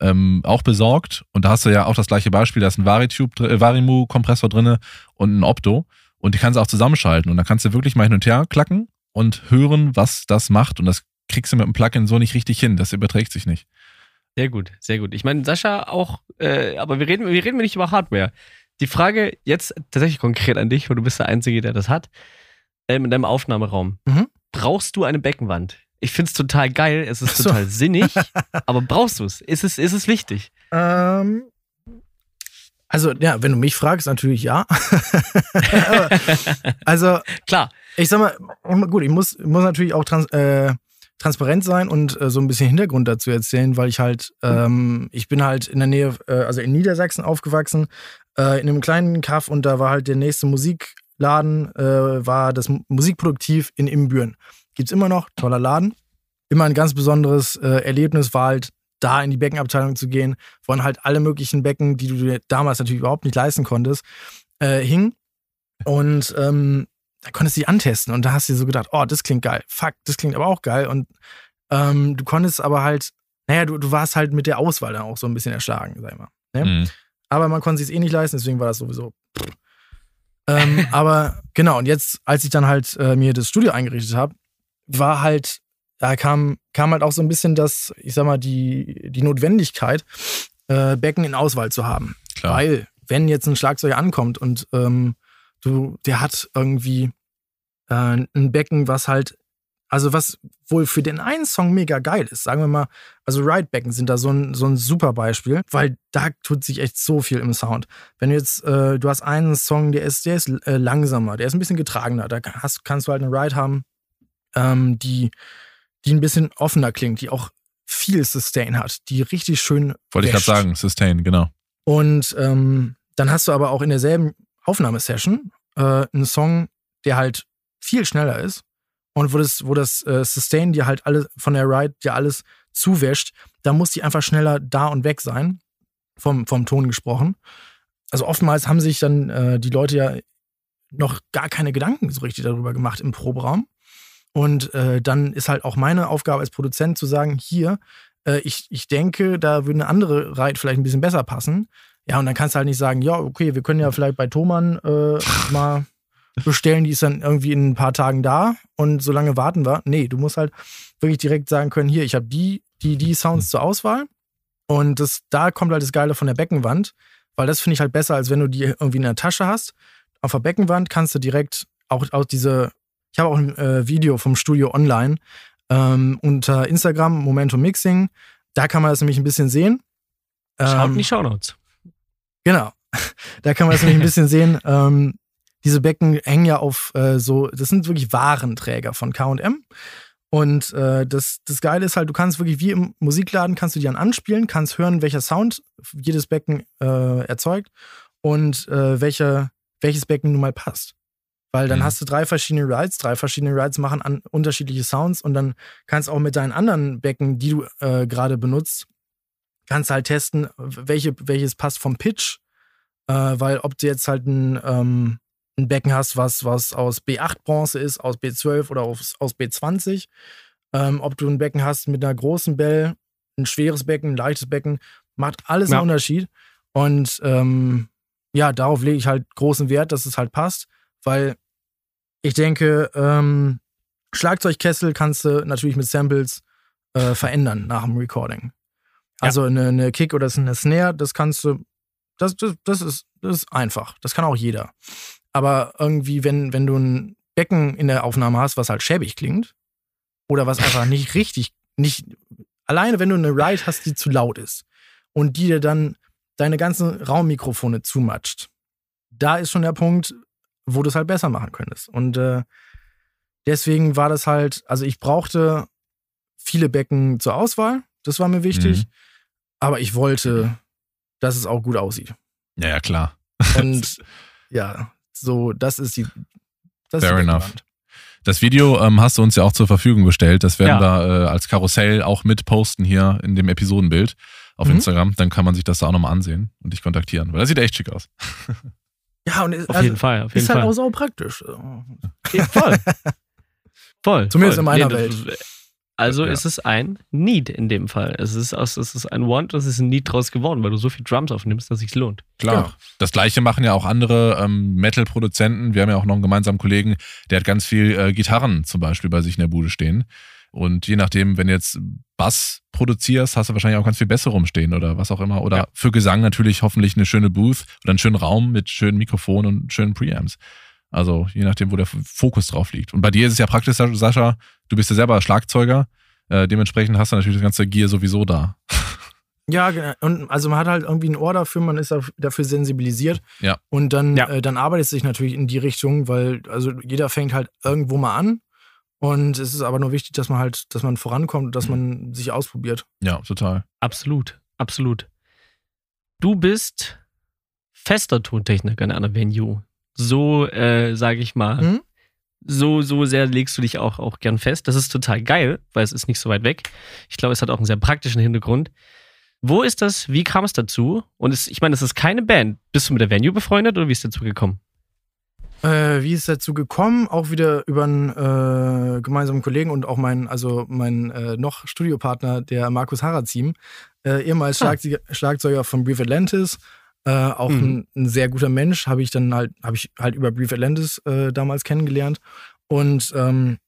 ähm, auch besorgt. Und da hast du ja auch das gleiche Beispiel, da ist ein Varitube, äh, Varimu-Kompressor drinne und ein Opto. Und die kannst du auch zusammenschalten. Und da kannst du wirklich mal hin und her klacken und hören, was das macht. Und das kriegst du mit dem Plugin so nicht richtig hin. Das überträgt sich nicht. Sehr gut, sehr gut. Ich meine, Sascha auch, äh, aber wir reden, wir reden nicht über Hardware. Die Frage jetzt tatsächlich konkret an dich, weil du bist der Einzige, der das hat, ähm, in deinem Aufnahmeraum. Mhm. Brauchst du eine Beckenwand? Ich finde es total geil, es ist so. total sinnig, aber brauchst du es? Ist es? Ist es wichtig? ähm, also ja, wenn du mich fragst, natürlich ja. Also Klar, ich sag mal, gut, ich muss, muss natürlich auch trans, äh, transparent sein und äh, so ein bisschen Hintergrund dazu erzählen, weil ich halt, ähm, ich bin halt in der Nähe, äh, also in Niedersachsen aufgewachsen, äh, in einem kleinen Kaff und da war halt der nächste Musikladen, äh, war das Musikproduktiv in Imbüren. Gibt's immer noch, toller Laden. Immer ein ganz besonderes äh, Erlebnis war halt, da in die Beckenabteilung zu gehen, wo dann halt alle möglichen Becken, die du dir damals natürlich überhaupt nicht leisten konntest, äh, hingen. Und ähm, da konntest du die antesten und da hast du dir so gedacht, oh, das klingt geil. Fuck, das klingt aber auch geil. Und ähm, du konntest aber halt, naja, du, du warst halt mit der Auswahl dann auch so ein bisschen erschlagen, sag ich mal. Ja. Mhm. Aber man konnte es eh nicht leisten, deswegen war das sowieso. Ähm, aber genau, und jetzt, als ich dann halt äh, mir das Studio eingerichtet habe, war halt, da kam, kam halt auch so ein bisschen das, ich sag mal, die, die Notwendigkeit, äh, Becken in Auswahl zu haben. Klar. Weil, wenn jetzt ein Schlagzeuger ankommt und ähm, du, der hat irgendwie äh, ein Becken, was halt, also was wohl für den einen Song mega geil ist, sagen wir mal, also Ride-Becken sind da so ein, so ein super Beispiel, weil da tut sich echt so viel im Sound. Wenn du jetzt, äh, du hast einen Song, der ist, der ist äh, langsamer, der ist ein bisschen getragener, da hast, kannst du halt eine Ride haben, ähm, die, die ein bisschen offener klingt, die auch viel Sustain hat, die richtig schön Wollte ich gerade sagen, Sustain, genau. Und ähm, dann hast du aber auch in derselben Aufnahmesession äh, einen Song, der halt viel schneller ist und wo das, wo das äh, Sustain dir halt alles von der Ride dir alles zuwäscht, da muss die einfach schneller da und weg sein, vom, vom Ton gesprochen. Also oftmals haben sich dann äh, die Leute ja noch gar keine Gedanken so richtig darüber gemacht im Proberaum. Und äh, dann ist halt auch meine Aufgabe als Produzent zu sagen, hier, äh, ich, ich denke, da würde eine andere Ride vielleicht ein bisschen besser passen. Ja, und dann kannst du halt nicht sagen, ja, okay, wir können ja vielleicht bei Thomann äh, mal bestellen, die ist dann irgendwie in ein paar Tagen da und so lange warten wir. Nee, du musst halt wirklich direkt sagen können, hier, ich habe die, die, die Sounds zur Auswahl. Und das, da kommt halt das Geile von der Beckenwand, weil das finde ich halt besser, als wenn du die irgendwie in der Tasche hast. Auf der Beckenwand kannst du direkt auch, auch diese, ich habe auch ein äh, Video vom Studio online ähm, unter Instagram, Momentum Mixing. Da kann man das nämlich ein bisschen sehen. schaut Ähm, in die Shownotes. Genau. Da kann man das nämlich ein bisschen sehen. Ähm, diese Becken hängen ja auf äh, so, das sind wirklich Warenträger von KM. Und äh, das, das Geile ist halt, du kannst wirklich wie im Musikladen, kannst du die dann anspielen, kannst hören, welcher Sound jedes Becken äh, erzeugt und äh, welche, welches Becken nun mal passt. Weil dann Mhm. hast du drei verschiedene Rides, drei verschiedene Rides machen an, unterschiedliche Sounds und dann kannst auch mit deinen anderen Becken, die du äh, gerade benutzt, kannst halt testen, welche, welches passt vom Pitch, äh, weil ob du jetzt halt ein, ähm, ein Becken hast, was, was aus B8 Bronze ist, aus B12 oder aus, aus B20. Ähm, ob du ein Becken hast mit einer großen Bell, ein schweres Becken, ein leichtes Becken, macht alles Ja. einen Unterschied. Und ähm, ja, darauf lege ich halt großen Wert, dass es halt passt, weil ich denke, ähm, Schlagzeugkessel kannst du natürlich mit Samples äh, verändern nach dem Recording. Also eine, eine Kick oder eine Snare, das kannst du, das, das, das, ist, das ist einfach. Das kann auch jeder. Aber irgendwie, wenn, wenn du ein Becken in der Aufnahme hast, was halt schäbig klingt, oder was einfach nicht richtig, nicht, alleine wenn du eine Ride hast, die zu laut ist und die dir dann deine ganzen Raummikrofone zumatscht, da ist schon der Punkt, wo du es halt besser machen könntest. Und äh, deswegen war das halt, also ich brauchte viele Becken zur Auswahl, das war mir wichtig, Mhm. aber ich wollte, dass es auch gut aussieht. Ja, ja, klar. Und ja, so, das ist die. Das Fair ist die enough. Das Video ähm, hast du uns ja auch zur Verfügung gestellt. Das werden Ja. wir äh, als Karussell auch mit posten hier in dem Episodenbild auf Mhm. Instagram. Dann kann man sich das da auch nochmal ansehen und dich kontaktieren, weil das sieht echt schick aus. Ja, und ist, Auf also, jeden Fall, auf jeden ist halt Fall. auch so praktisch. Ja, voll. voll. Zumindest voll. in meiner das- Also Ja. ist es ein Need in dem Fall. Es ist, es ist ein Want, es ist ein Need draus geworden, weil du so viel Drums aufnimmst, dass es sich lohnt. Klar. Genau. Das gleiche machen ja auch andere ähm, Metal-Produzenten. Wir haben ja auch noch einen gemeinsamen Kollegen, der hat ganz viel äh, Gitarren zum Beispiel bei sich in der Bude stehen. Und je nachdem, wenn du jetzt Bass produzierst, hast du wahrscheinlich auch ganz viel Bässe rumstehen oder was auch immer. Oder Ja. für Gesang natürlich hoffentlich eine schöne Booth oder einen schönen Raum mit schönen Mikrofonen und schönen Preamps. Also je nachdem, wo der Fokus drauf liegt. Und bei dir ist es ja praktisch, Sascha, du bist ja selber Schlagzeuger. Äh, dementsprechend hast du natürlich das ganze Gear sowieso da. Ja, genau. und also man hat halt irgendwie ein Ohr dafür, man ist daf- dafür sensibilisiert. Ja. Und dann, Ja. äh, dann arbeitet es sich natürlich in die Richtung, weil also jeder fängt halt irgendwo mal an. Und es ist aber nur wichtig, dass man halt, dass man vorankommt und dass man sich ausprobiert. Ja, total. Absolut, absolut. Du bist fester Tontechniker in einer Venue. So, äh, sage ich mal, Mhm. so, so sehr legst du dich auch, auch gern fest. Das ist total geil, weil es ist nicht so weit weg. Ich glaube, es hat auch einen sehr praktischen Hintergrund. Wo ist das? Wie kam es dazu? Und es, ich meine, es ist keine Band. Bist du mit der Venue befreundet oder wie ist es dazu gekommen? Äh, wie ist es dazu gekommen? Auch wieder über einen äh, gemeinsamen Kollegen und auch mein, also mein äh, noch Studiopartner, der Markus Harazim, äh, ehemals Ah. Schlagzeuger, Schlagzeuger von Brief Atlantis, äh, auch Mhm. ein, ein sehr guter Mensch, habe ich dann halt, habe ich halt über Brief Atlantis äh, damals kennengelernt. Und ähm,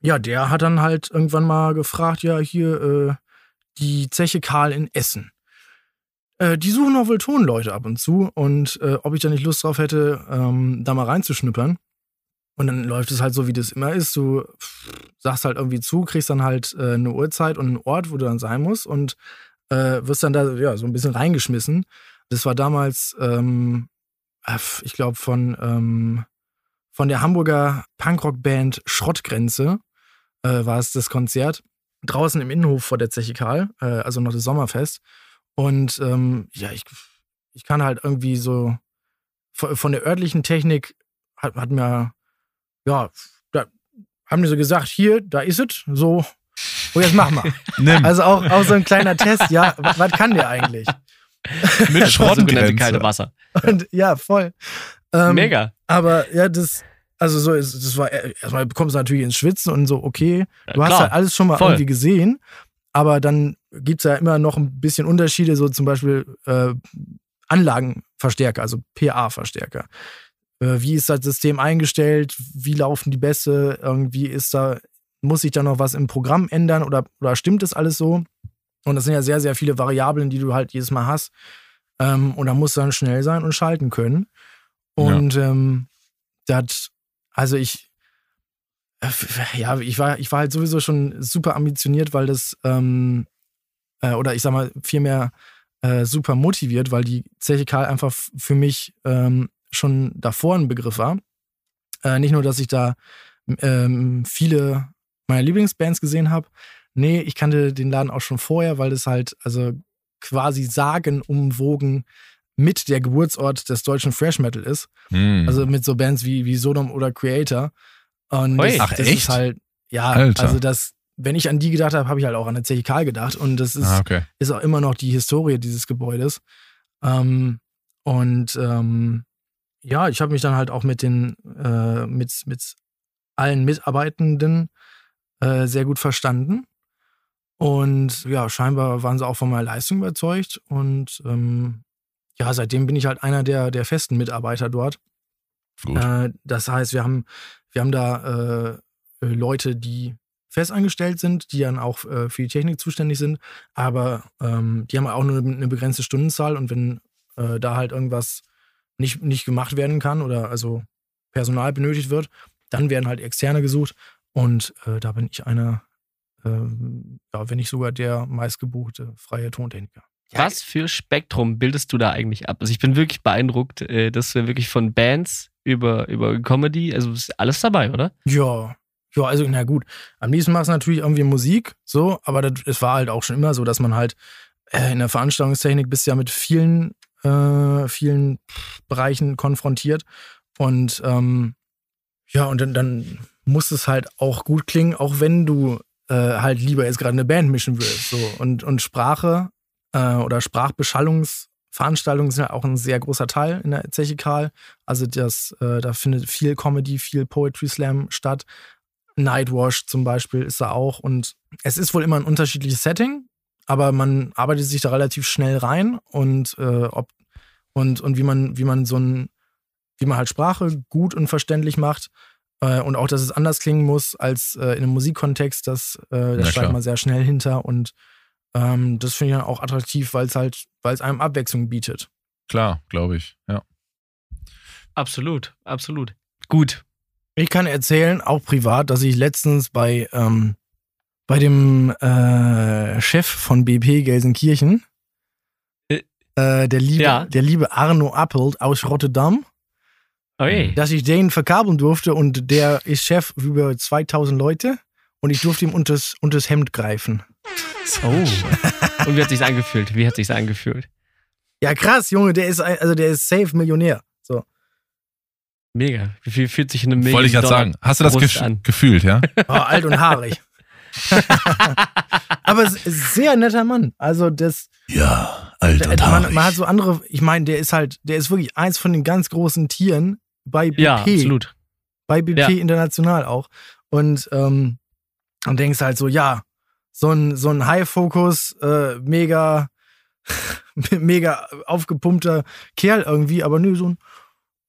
ja, der hat dann halt irgendwann mal gefragt, ja, hier äh, die Zeche Karl in Essen. Äh, die suchen auch wohl Tonleute ab und zu und äh, ob ich da nicht Lust drauf hätte, ähm, da mal reinzuschnuppern. Und dann läuft es halt so, wie das immer ist. Du sagst halt irgendwie zu, kriegst dann halt äh, eine Uhrzeit und einen Ort, wo du dann sein musst und äh, wirst dann da ja, so ein bisschen reingeschmissen. Das war damals, ähm, äh, ich glaube, von, ähm, von der Hamburger Punkrock-Band Schrottgrenze äh, war es das Konzert. Draußen im Innenhof vor der Zeche Karl, äh, also noch das Sommerfest. Und ähm, ja, ich, ich kann halt irgendwie so von, der örtlichen Technik hat, hat mir, ja, da haben die so gesagt, hier, da ist es, so, oh, jetzt mach mal. Nimm. Also auch, auch so ein kleiner Test, ja, was, was kann der eigentlich? Mit Schrottgrenze. kalte Wasser. Und ja, voll. Ähm, Mega. Aber ja, das, also so, ist- das war, erstmal kommst du natürlich ins Schwitzen und so, okay, Ja, du hast klar. halt alles schon mal Voll. irgendwie gesehen, aber dann gibt es ja immer noch ein bisschen Unterschiede, so zum Beispiel äh, Anlagenverstärker, also PA-Verstärker. Äh, wie ist das System eingestellt? Wie laufen die Bässe? Irgendwie ist da, muss sich da noch was im Programm ändern oder, oder stimmt das alles so? Und das sind ja sehr, sehr viele Variablen, die du halt jedes Mal hast. Ähm, und da musst du dann schnell sein und schalten können. Und ähm, das, also ich, äh, ja, ich war, ich war halt sowieso schon super ambitioniert, weil das, ähm, äh, oder ich sag mal, vielmehr äh, super motiviert, weil die Zeche Karl einfach für mich ähm, schon davor ein Begriff war. Äh, nicht nur, dass ich da ähm, viele meiner Lieblingsbands gesehen habe. Nee, ich kannte den Laden auch schon vorher, weil das halt, also quasi sagenumwogen mit der Geburtsort des deutschen Fresh Metal ist. Hm. Also mit so Bands wie, wie Sodom oder Creator. Und Ui. das, Ach, das echt? ist halt, ja, Alter. also das, wenn ich an die gedacht habe, habe ich halt auch an der CHK gedacht. Und das ist, ah, okay. ist auch immer noch die Historie dieses Gebäudes. Ähm, und ähm, ja, ich habe mich dann halt auch mit den, äh, mit, mit allen Mitarbeitenden äh, sehr gut verstanden. Und ja, scheinbar waren sie auch von meiner Leistung überzeugt. Und ähm, ja, seitdem bin ich halt einer der, der festen Mitarbeiter dort. Äh, das heißt, wir haben, wir haben da äh, Leute, die festangestellt sind, die dann auch äh, für die Technik zuständig sind, aber ähm, die haben auch nur eine begrenzte Stundenzahl und wenn äh, da halt irgendwas nicht, nicht gemacht werden kann oder also Personal benötigt wird, dann werden halt Externe gesucht und äh, da bin ich einer, ähm, ja, wenn nicht sogar der meistgebuchte freie Tontechniker. Was für Spektrum bildest du da eigentlich ab? Also ich bin wirklich beeindruckt, äh, dass wir wirklich von Bands über, über Comedy, also ist alles dabei, oder? Ja, ja, also na gut. Am liebsten machst du natürlich irgendwie Musik, so, aber das, es war halt auch schon immer so, dass man halt äh, in der Veranstaltungstechnik bist ja mit vielen, äh, vielen Bereichen konfrontiert. Und ähm, ja, und dann, dann muss es halt auch gut klingen, auch wenn du äh, halt lieber jetzt gerade eine Band mischen willst. So. Und, und Sprache äh, oder Sprachbeschallungsveranstaltungen sind ja auch ein sehr großer Teil in der Zeche Karl. Also das, äh, da findet viel Comedy, viel Poetry Slam statt. Nightwash zum Beispiel ist da auch. Und es ist wohl immer ein unterschiedliches Setting, aber man arbeitet sich da relativ schnell rein und äh, ob und, und wie man, wie man so ein, wie man halt Sprache gut und verständlich macht. Äh, und auch, dass es anders klingen muss als äh, in einem Musikkontext, das, äh, das klar. man sehr schnell hinter. Und ähm, das finde ich dann auch attraktiv, weil es halt, weil es einem Abwechslung bietet. Klar, glaube ich. Ja. Absolut, absolut. Gut. Ich kann erzählen, auch privat, dass ich letztens bei, ähm, bei dem äh, Chef von BP Gelsenkirchen, Äh, äh, der, liebe, ja. der liebe Arno Appelt aus Rotterdam, Okay. dass ich den verkabeln durfte und der ist Chef über 2000 Leute und ich durfte ihm unters, unters Hemd greifen. Oh. Und wie hat sich's angefühlt? Wie hat sich's angefühlt? Ja, krass, Junge, der ist, also der ist safe Millionär. So. Mega. Wie viel fühlt sich eine Million Wollte ich gerade sagen. Hast du das gef an? gefühlt, ja? Oh, alt und haarig. Aber sehr netter Mann. Also das, Ja, alt Da- man, man hat so andere, ich meine, der ist halt, der ist wirklich eins von den ganz großen Tieren bei BP. Ja, absolut. Bei BP Ja. international auch. Und, ähm, und denkst halt so, ja, so ein, so ein High-Focus, äh, mega, mega aufgepumpter Kerl irgendwie, aber nö, so ein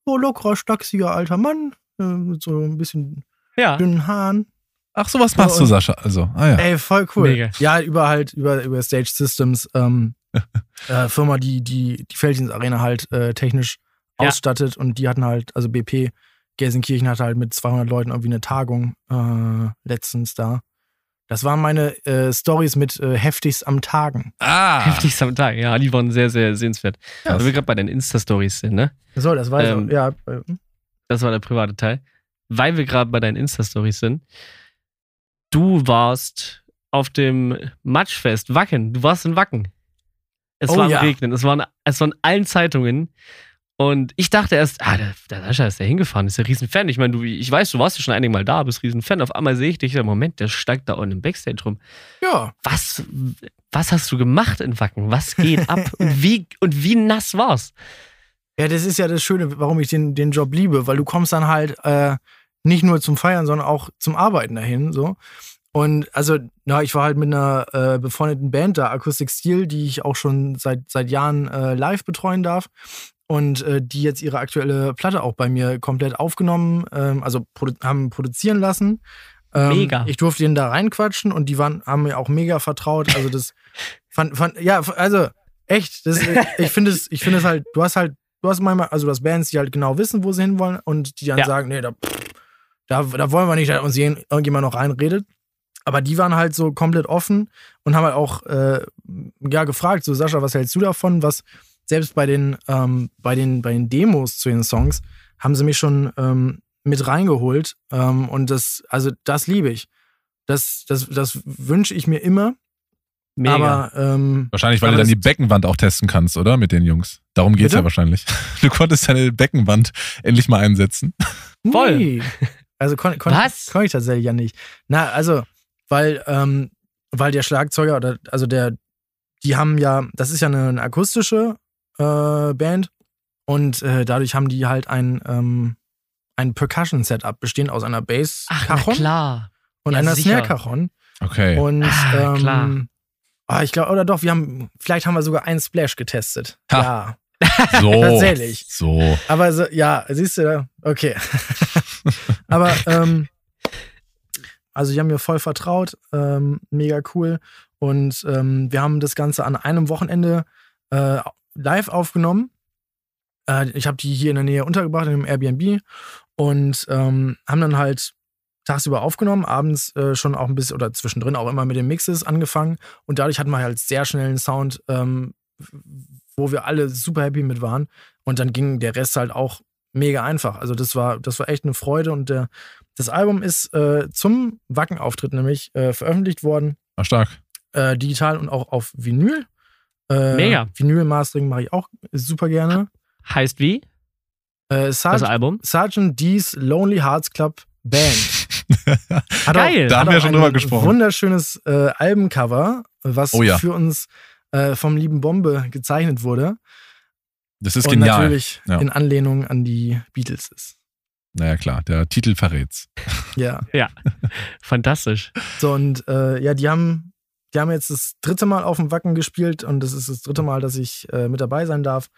so lockerer, stachsiger alter Mann, äh, mit so ein bisschen Ja. dünnen Haaren. Ach, sowas machst du, Sascha. Also, ah ja. Ey, voll cool. Mega. Ja, über halt, über, über Stage Systems, ähm, äh, Firma, die die, die Felddienstarena halt äh, technisch Ja. ausstattet und die hatten halt, also BP Gelsenkirchen hatte halt mit 200 Leuten irgendwie eine Tagung äh, letztens da. Das waren meine äh, Stories mit äh, heftigst am Tagen. Ah, Heftig am Tag. Ja, die waren sehr, sehr sehenswert. Ja. Wenn wir gerade bei den Insta-Stories sind, ne? So, das war Ähm, so, ja. äh, Das war der private Teil. Weil wir gerade bei deinen Insta-Stories sind. Du warst auf dem Matschfest Wacken. Du warst in Wacken. Es Oh war am ja. Regnen. Es war, in, es war in allen Zeitungen. Und ich dachte erst, ah, der, der Sascha ist ja hingefahren, ist ja Riesenfan. Ich meine, du, ich weiß, du warst ja schon einige Mal da, bist Riesenfan. Auf einmal sehe ich dich, im Moment, der steigt da unten im Backstage rum. ja. Was, was hast du gemacht in Wacken? Was geht ab? und, wie, und wie nass war's? Ja, das ist ja das Schöne, warum ich den, den Job liebe, weil du kommst dann halt äh, nicht nur zum Feiern, sondern auch zum Arbeiten dahin. So. Und also, na, ich war halt mit einer äh, befreundeten Band da, Acoustic Steel, die ich auch schon seit, seit Jahren äh, live betreuen darf. Und äh, die jetzt ihre aktuelle Platte auch bei mir komplett aufgenommen, ähm, also produ haben produzieren lassen. Ähm, Mega. Ich durfte denen da reinquatschen und die waren, haben mir auch mega vertraut. Also das fand, fand ja, also echt, das, ich finde es, ich finde es halt, du hast halt, du hast manchmal, also du hast Bands, die halt genau wissen, wo sie hinwollen und die dann Ja. sagen, nee, da, da, da wollen wir nicht, dass uns irgendjemand noch reinredet. Aber die waren halt so komplett offen und haben halt auch äh, ja, gefragt, so Sascha, was hältst du davon? Was selbst bei den, ähm, bei den, bei den Demos zu den Songs haben sie mich schon ähm, mit reingeholt. Ähm, und das, also das liebe ich. Das, das, das wünsche ich mir immer. Mega. Aber ähm, wahrscheinlich, weil Aber du dann die Beckenwand auch testen kannst, oder? Mit den Jungs. Darum geht's Bitte? ja wahrscheinlich. Du konntest deine Beckenwand endlich mal einsetzen. Voll. Nee. Also kon, kon, Was? Konnte ich tatsächlich ja nicht. Na, also, weil, ähm, weil der Schlagzeuger oder also der, die haben ja, das ist ja eine, eine akustische äh, Band Und äh, dadurch haben die halt ein, ähm, ein Percussion-Setup bestehend aus einer Ach, na Bass-Cajon klar. und ja, einer sicher. Snare-Cajon. Okay. Und Ah, klar. ähm, ah, ich glaube, oder doch, wir haben, vielleicht haben wir sogar einen Splash getestet. Ha. Ja. so. tatsächlich. So. Aber so, ja, siehst du, okay. Aber ähm, also die haben mir voll vertraut, ähm, mega cool. Und ähm, wir haben das Ganze an einem Wochenende äh, live aufgenommen. Äh, ich habe die hier in der Nähe untergebracht in einem Airbnb und ähm, haben dann halt tagsüber aufgenommen, abends äh, schon auch ein bisschen oder zwischendrin auch immer mit den Mixes angefangen. Und dadurch hatten wir halt sehr schnell einen Sound, ähm, wo wir alle super happy mit waren. Und dann ging der Rest halt auch mega einfach. Also das war, das war echt eine Freude. Und der, das Album ist äh, zum Wacken-Auftritt nämlich äh, veröffentlicht worden, War stark. äh, digital und auch auf Vinyl. Äh, Mega. Vinyl-Mastering mache ich auch super gerne. Heißt wie? Äh, Das Sarge, Album? Sergeant D's Lonely Hearts Club Band. Hat Geil. Da haben wir auch schon drüber gesprochen. Wunderschönes äh, Albencover, was Oh ja. für uns äh, vom lieben Bombe gezeichnet wurde. Das ist und genial. natürlich Ja. in Anlehnung an die Beatles ist. Naja, klar. Der Titel verrät's. Ja. Fantastisch. So, und äh, ja, die haben, die haben jetzt das dritte Mal auf dem Wacken gespielt und das ist das dritte Mal, dass ich äh, mit dabei sein darf.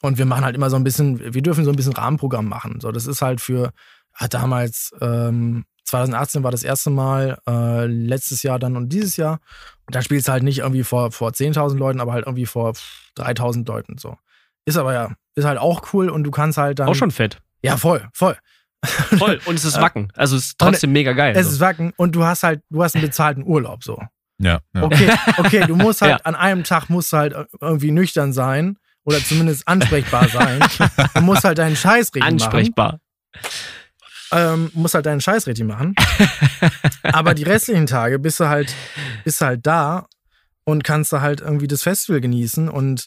Und wir machen halt immer so ein bisschen, wir dürfen so ein bisschen Rahmenprogramm machen. So, das ist halt für ja, damals, ähm, 2018 war das erste Mal, äh, letztes Jahr dann und dieses Jahr. Und da spielst du halt nicht irgendwie vor, vor 10.000 Leuten, aber halt irgendwie vor 3.000 Leuten. So. Ist aber ja, ist halt auch cool und du kannst halt dann. Auch schon fett. Ja, voll, voll. Voll. Und es ist Wacken. Also es ist trotzdem mega geil. Es so. ist Wacken und du hast halt, du hast einen bezahlten Urlaub so. Ja. ja. Okay, okay, du musst halt Ja. an einem Tag musst du halt irgendwie nüchtern sein oder zumindest ansprechbar sein. Du musst halt deinen Scheiß richtig machen. Ansprechbar. Ähm, musst halt deinen Scheiß richtig machen. Aber die restlichen Tage bist du halt, bist du halt da und kannst du halt irgendwie das Festival genießen und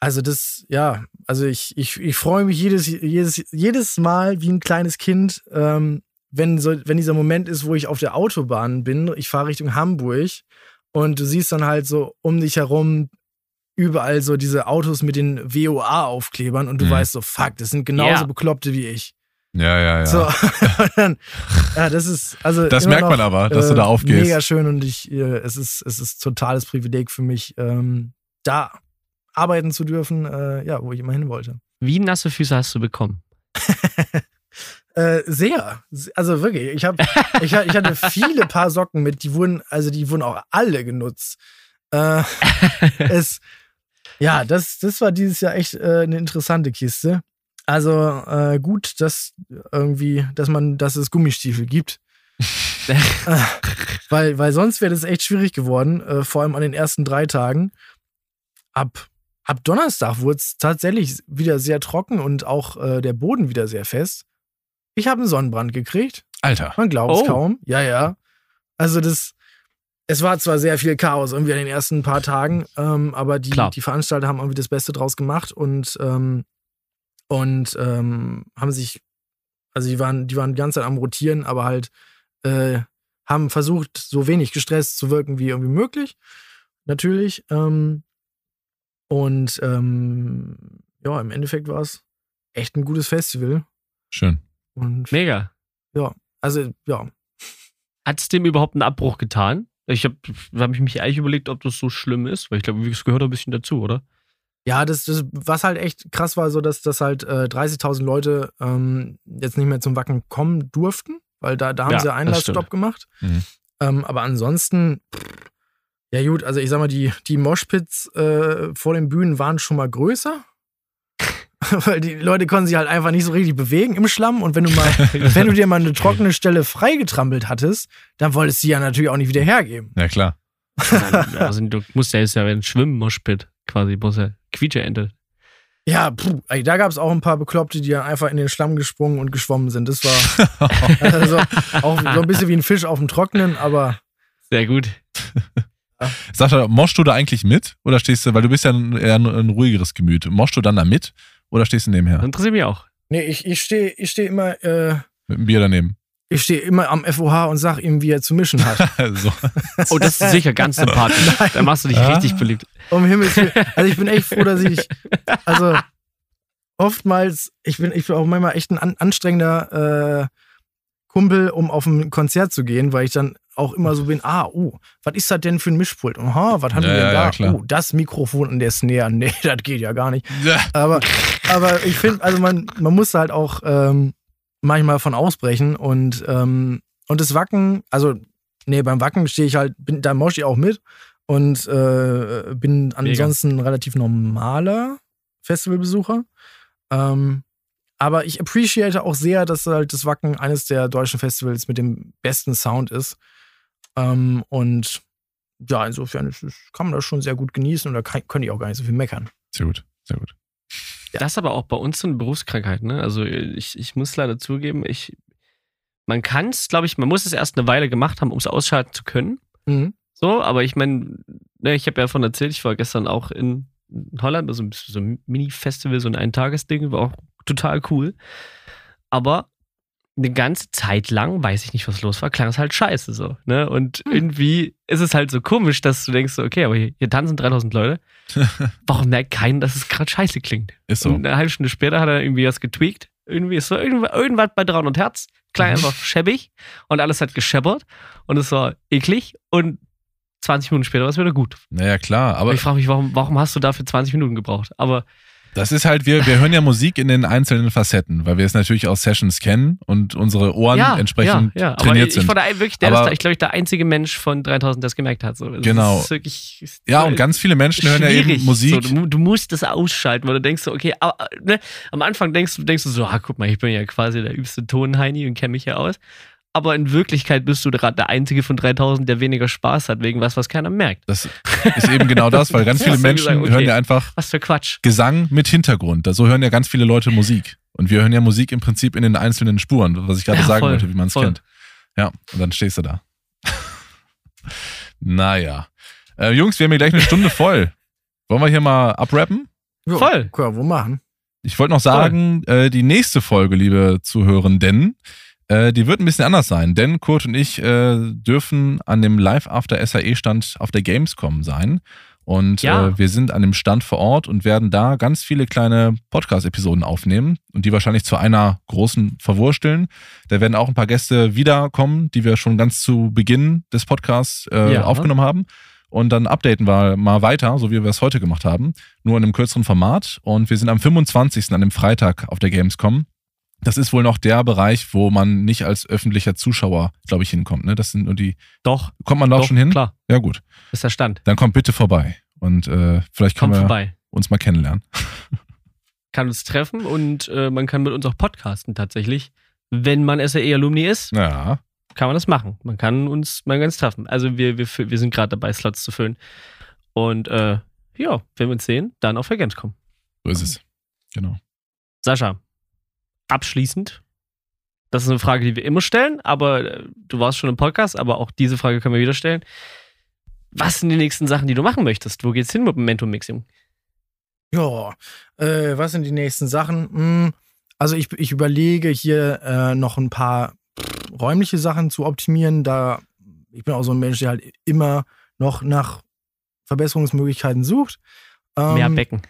also das, ja, also ich, ich, ich freue mich jedes, jedes, jedes Mal wie ein kleines Kind, ähm, wenn, so, wenn dieser Moment ist, wo ich auf der Autobahn bin, ich fahre Richtung Hamburg und du siehst dann halt so um dich herum überall so diese Autos mit den WOA-Aufklebern und du Mhm. weißt so, fuck, das sind genauso Ja. Bekloppte wie ich. Ja, ja, ja. So, dann, ja, das ist, also. Das merkt man noch, aber, dass du äh, da aufgehst. Mega schön und ich, äh, es ist, es ist totales Privileg für mich, ähm, da arbeiten zu dürfen, äh, ja, wo ich immer hin wollte. Wie nasse Füße hast du bekommen? Äh, sehr. Also wirklich. Ich, hab, ich, ich hatte viele Paar Socken mit, die wurden, also die wurden auch alle genutzt. Äh, es, ja, das, das war dieses Jahr echt äh, eine interessante Kiste. Also äh, gut, dass irgendwie, dass man, dass es Gummistiefel gibt. äh, weil, weil sonst wäre das echt schwierig geworden, vor allem an den ersten drei Tagen. Ab, ab Donnerstag wurde es tatsächlich wieder sehr trocken und auch äh, der Boden wieder sehr fest. Ich habe einen Sonnenbrand gekriegt. Alter. Man glaubt es Oh. kaum. Ja, ja. Also das, es war zwar sehr viel Chaos irgendwie an den ersten paar Tagen, ähm, aber die, Klar. die Veranstalter haben irgendwie das Beste draus gemacht und, ähm, und ähm, haben sich, also die waren, die waren die ganze Zeit am Rotieren, aber halt äh, haben versucht, so wenig gestresst zu wirken wie irgendwie möglich. Natürlich. Ähm, und ähm, ja, im Endeffekt war es echt ein gutes Festival. Schön. Und Mega. also, ja, Hat es dem überhaupt einen Abbruch getan? Ich habe hab ich mich eigentlich überlegt, ob das so schlimm ist, weil ich glaube, es gehört ein bisschen dazu, oder? Ja, das, das, was halt echt krass war, so dass, dass halt äh, 30.000 Leute ähm, jetzt nicht mehr zum Wacken kommen durften, weil da, da haben Ja, sie Einlassstopp gemacht. Mhm. Ähm, aber ansonsten, pff, ja gut, also ich sag mal, die, die Moshpits äh, vor den Bühnen waren schon mal größer. weil die Leute konnten sich halt einfach nicht so richtig bewegen im Schlamm und wenn du mal, wenn du dir mal eine trockene Stelle freigetrampelt hattest, dann wolltest du die ja natürlich auch nicht wieder hergeben. Ja, klar. also, du musst ja jetzt ja ein Schwimmen-Moshpit quasi, muss ja Quietscheente. Ja, puh, ey, da gab es auch ein paar Bekloppte, die dann einfach in den Schlamm gesprungen und geschwommen sind. Das war also auch so ein bisschen wie ein Fisch auf dem Trocknen, aber Sehr gut. Sag doch, moschst du da eigentlich mit? Oder stehst du, weil du bist ja ein, ein ruhigeres Gemüt. Moschst du dann da mit? Oder stehst du nebenher? Interessiert mich auch. nee, ich, ich stehe ich steh immer, äh, Mit dem Bier daneben. ich stehe immer am FOH und sag ihm, wie er zu mischen hat. so. Oh, das ist sicher ganz sympathisch. Da machst du dich Ah. richtig beliebt. Um Himmels Willen. Also ich bin echt froh, dass ich, also oftmals, ich bin, ich bin auch manchmal echt ein an, anstrengender äh, Kumpel, um auf ein Konzert zu gehen, weil ich dann auch immer so bin, ah, oh, was ist das denn für ein Mischpult? Aha, was haben Ja, wir denn da? ja, oh, das Mikrofon und der Snare. Nee, das geht ja gar nicht. Ja. Aber, aber ich finde, also man, man muss halt auch ähm, manchmal von ausbrechen und, ähm, und das Wacken, also, nee, beim Wacken stehe ich halt, bin, da mosch ich auch mit und äh, bin ansonsten ein relativ normaler Festivalbesucher. Ähm, aber ich appreciate auch sehr, dass halt das Wacken eines der deutschen Festivals mit dem besten Sound ist. Ähm, und ja, insofern ist, kann man das schon sehr gut genießen und da kann, könnte ich auch gar nicht so viel meckern. Sehr gut, sehr gut. Das ist aber auch bei uns so eine Berufskrankheit, ne? Also ich, ich muss leider zugeben, ich, man kann es, glaube ich, man muss es erst eine Weile gemacht haben, um es ausschalten zu können. Mhm. So, aber ich meine, ne, ich habe ja davon erzählt, ich war gestern auch in Holland, also so ein Mini-Festival, so ein Eintagesding, war auch total cool. Aber eine ganze Zeit lang, weiß ich nicht, was los war, klang es halt scheiße so. Ne? Und Hm. irgendwie ist es halt so komisch, dass du denkst, so, okay, aber hier, hier tanzen 3000 Leute. Warum merkt keiner, dass es gerade scheiße klingt? Ist so. Und eine halbe Stunde später hat er irgendwie was getweakt. Irgendwie ist so irgendwas, irgendwas bei 300 Hertz. Klang Mhm. einfach schäbig und alles hat gescheppert und es war eklig und 20 Minuten später war es wieder gut. Naja, klar, aber Aber ich frage mich, warum, warum hast du dafür 20 Minuten gebraucht? Aber das ist halt, wir, wir hören ja Musik in den einzelnen Facetten, weil wir es natürlich aus Sessions kennen und unsere Ohren ja, entsprechend ja, ja. Trainiert ich, sind. ich da wirklich, der Aber- ist, ich glaube, ich der einzige Mensch von 3000, der es gemerkt hat. So. Genau. Ist wirklich, ja, und ganz viele Menschen hören ja eben Musik. So, du, du musst das ausschalten, weil du denkst so, okay, aber, ne, am Anfang denkst du, denkst du so, ah, guck mal, ich bin ja quasi der übste Tonheini und kenne mich ja aus. Aber in Wirklichkeit bist du gerade der einzige von 3000, der weniger Spaß hat, wegen was, was keiner merkt. Das ist eben genau das, weil ganz viele Menschen gesagt, okay. hören ja einfach Was für Quatsch. Gesang mit Hintergrund. So hören ja ganz viele Leute Musik. Und wir hören ja Musik im Prinzip in den einzelnen Spuren, was ich gerade Ja, sagen voll, wollte, wie man es kennt. Ja, und dann stehst du da. naja. Äh, Jungs, wir haben hier gleich eine Stunde voll. Wollen wir hier mal abrappen? Ja, Voll. Können wir machen. Ich wollte noch sagen, äh, die nächste Folge, liebe Zuhörenden, äh, die wird ein bisschen anders sein, denn Kurt und ich äh, dürfen an dem Live After SAE Stand auf der Gamescom sein. Und Ja. äh, wir sind an dem Stand vor Ort und werden da ganz viele kleine Podcast-Episoden aufnehmen und die wahrscheinlich zu einer großen verwursteln. Da werden auch ein paar Gäste wiederkommen, die wir schon ganz zu Beginn des Podcasts äh, Ja. aufgenommen haben. Und dann updaten wir mal weiter, so wie wir es heute gemacht haben, nur in einem kürzeren Format. Und wir sind am 25. an dem Freitag auf der Gamescom. Das ist wohl noch der Bereich, wo man nicht als öffentlicher Zuschauer, glaube ich, hinkommt. Ne? Das sind nur die. Doch, Kommt man da auch doch, schon hin? klar, Ja, gut. ist der Stand. Dann kommt bitte vorbei. Und äh, vielleicht können Kommt wir vorbei. uns mal kennenlernen. Kann uns treffen und äh, man kann mit uns auch podcasten tatsächlich. Wenn man SAE-Alumni ist, Ja. kann man das machen. Man kann uns mal ganz treffen. Also wir, wir, wir sind gerade dabei, Slots zu füllen. Und äh, ja, wenn wir uns sehen, dann auf der Gamescom. So ist es. Genau. Sascha, abschließend. Das ist eine Frage, die wir immer stellen, aber äh, du warst schon im Podcast, aber auch diese Frage können wir wieder stellen. Was sind die nächsten Sachen, die du machen möchtest? Wo geht's hin mit dem Mentor-Mixing? Ja, äh, was sind die nächsten Sachen? Hm, also ich, ich überlege hier äh, noch ein paar räumliche Sachen zu optimieren. Da ich bin auch so ein Mensch, der halt immer noch nach Verbesserungsmöglichkeiten sucht. Ähm, Mehr Becken.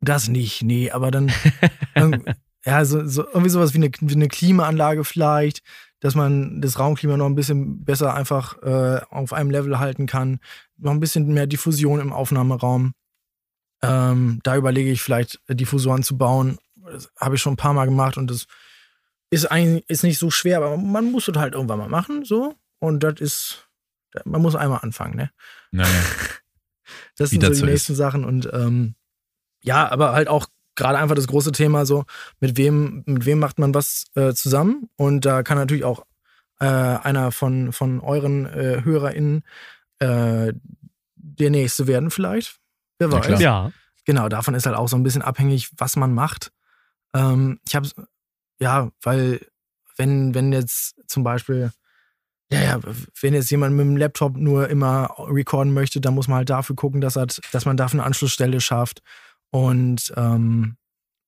Das nicht, nee, aber dann, dann ja, so, so irgendwie sowas wie eine, wie eine Klimaanlage vielleicht, dass man das Raumklima noch ein bisschen besser einfach äh, auf einem Level halten kann. Noch ein bisschen mehr Diffusion im Aufnahmeraum. Ähm, da überlege ich vielleicht Diffusoren zu bauen. Das habe ich schon ein paar Mal gemacht und das ist eigentlich ist nicht so schwer, aber man muss es halt irgendwann mal machen, so. Und das ist, man muss einmal anfangen, ne? Naja. Das sind so das die nächsten Sachen und ähm, ja, aber halt auch gerade einfach das große Thema so, mit wem, mit wem macht man was äh, zusammen? Und da kann natürlich auch äh, einer von, von euren äh, HörerInnen äh, der nächste werden vielleicht. Wer Ja, weiß. Ja. Genau, davon ist halt auch so ein bisschen abhängig, was man macht. Ähm, ich habe, ja, weil wenn, wenn jetzt zum Beispiel, ja, ja, wenn jetzt jemand mit dem Laptop nur immer recorden möchte, dann muss man halt dafür gucken, dass, er, dass man dafür eine Anschlussstelle schafft. Und ähm,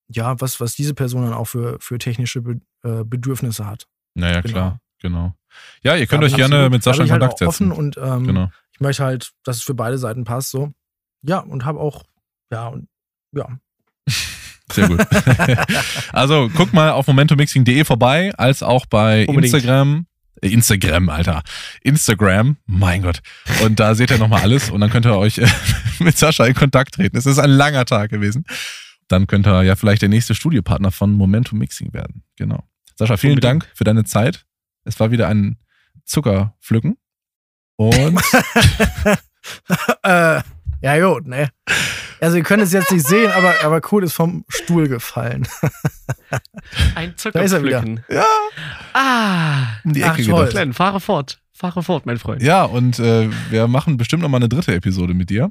ja, was, was diese Person dann auch für, für technische Be äh, Bedürfnisse hat. Naja, Genau. klar. Genau. Ja, ihr könnt Da euch ich gerne absolut- mit Sascha in ich halt Kontakt offen setzen. und ähm, Genau. ich möchte halt, dass es für beide Seiten passt, so. Ja, und habe auch, ja, und ja. Sehr gut. also guck mal auf momentummixing.de vorbei, als auch bei Unbedingt. Instagram. Instagram, Alter. Instagram, mein Gott. Und da seht ihr nochmal alles und dann könnt ihr euch äh, mit Sascha in Kontakt treten. Es ist ein langer Tag gewesen. Dann könnt ihr ja vielleicht der nächste Studiopartner von Momentum Mixing werden. Genau. Sascha, vielen Unbedingt. Dank für deine Zeit. Es war wieder ein Zuckerpflücken. Und äh, ja, gut, ne? Also, ihr könnt es jetzt nicht sehen, aber, aber cool ist vom Stuhl gefallen. Ein er. Zuckerpflücken. ja, Ah, um die Ach, Ecke toll. gedacht. Glenn, fahre fort. Fahre fort, mein Freund. Ja, und äh, wir machen bestimmt nochmal eine dritte Episode mit dir.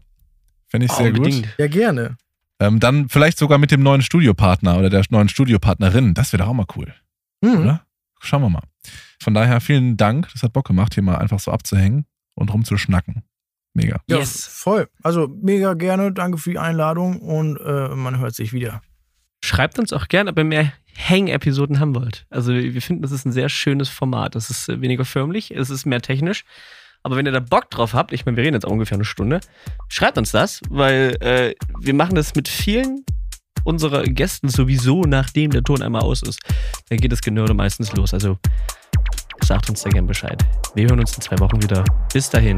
Fände ich sehr gut. Unbedingt. Ja, gerne. Ähm, dann vielleicht sogar mit dem neuen Studiopartner oder der neuen Studiopartnerin. Das wäre doch auch mal cool, Mhm. oder? Schauen wir mal. Von daher vielen Dank. Das hat Bock gemacht, hier mal einfach so abzuhängen und rumzuschnacken. Mega. Ja, Yes. voll. Also mega gerne. Danke für die Einladung und äh, man hört sich wieder. Schreibt uns auch gerne, ob ihr mehr Hang-Episoden haben wollt. Also wir finden, das ist ein sehr schönes Format. Das ist äh, weniger förmlich, es ist mehr technisch. Aber wenn ihr da Bock drauf habt, ich meine, wir reden jetzt auch ungefähr eine Stunde, schreibt uns das, weil äh, wir machen das mit vielen unserer Gästen sowieso, nachdem der Ton einmal aus ist. Da geht das Genörde meistens los. Also sagt uns da gern Bescheid. Wir hören uns in zwei Wochen wieder. Bis dahin.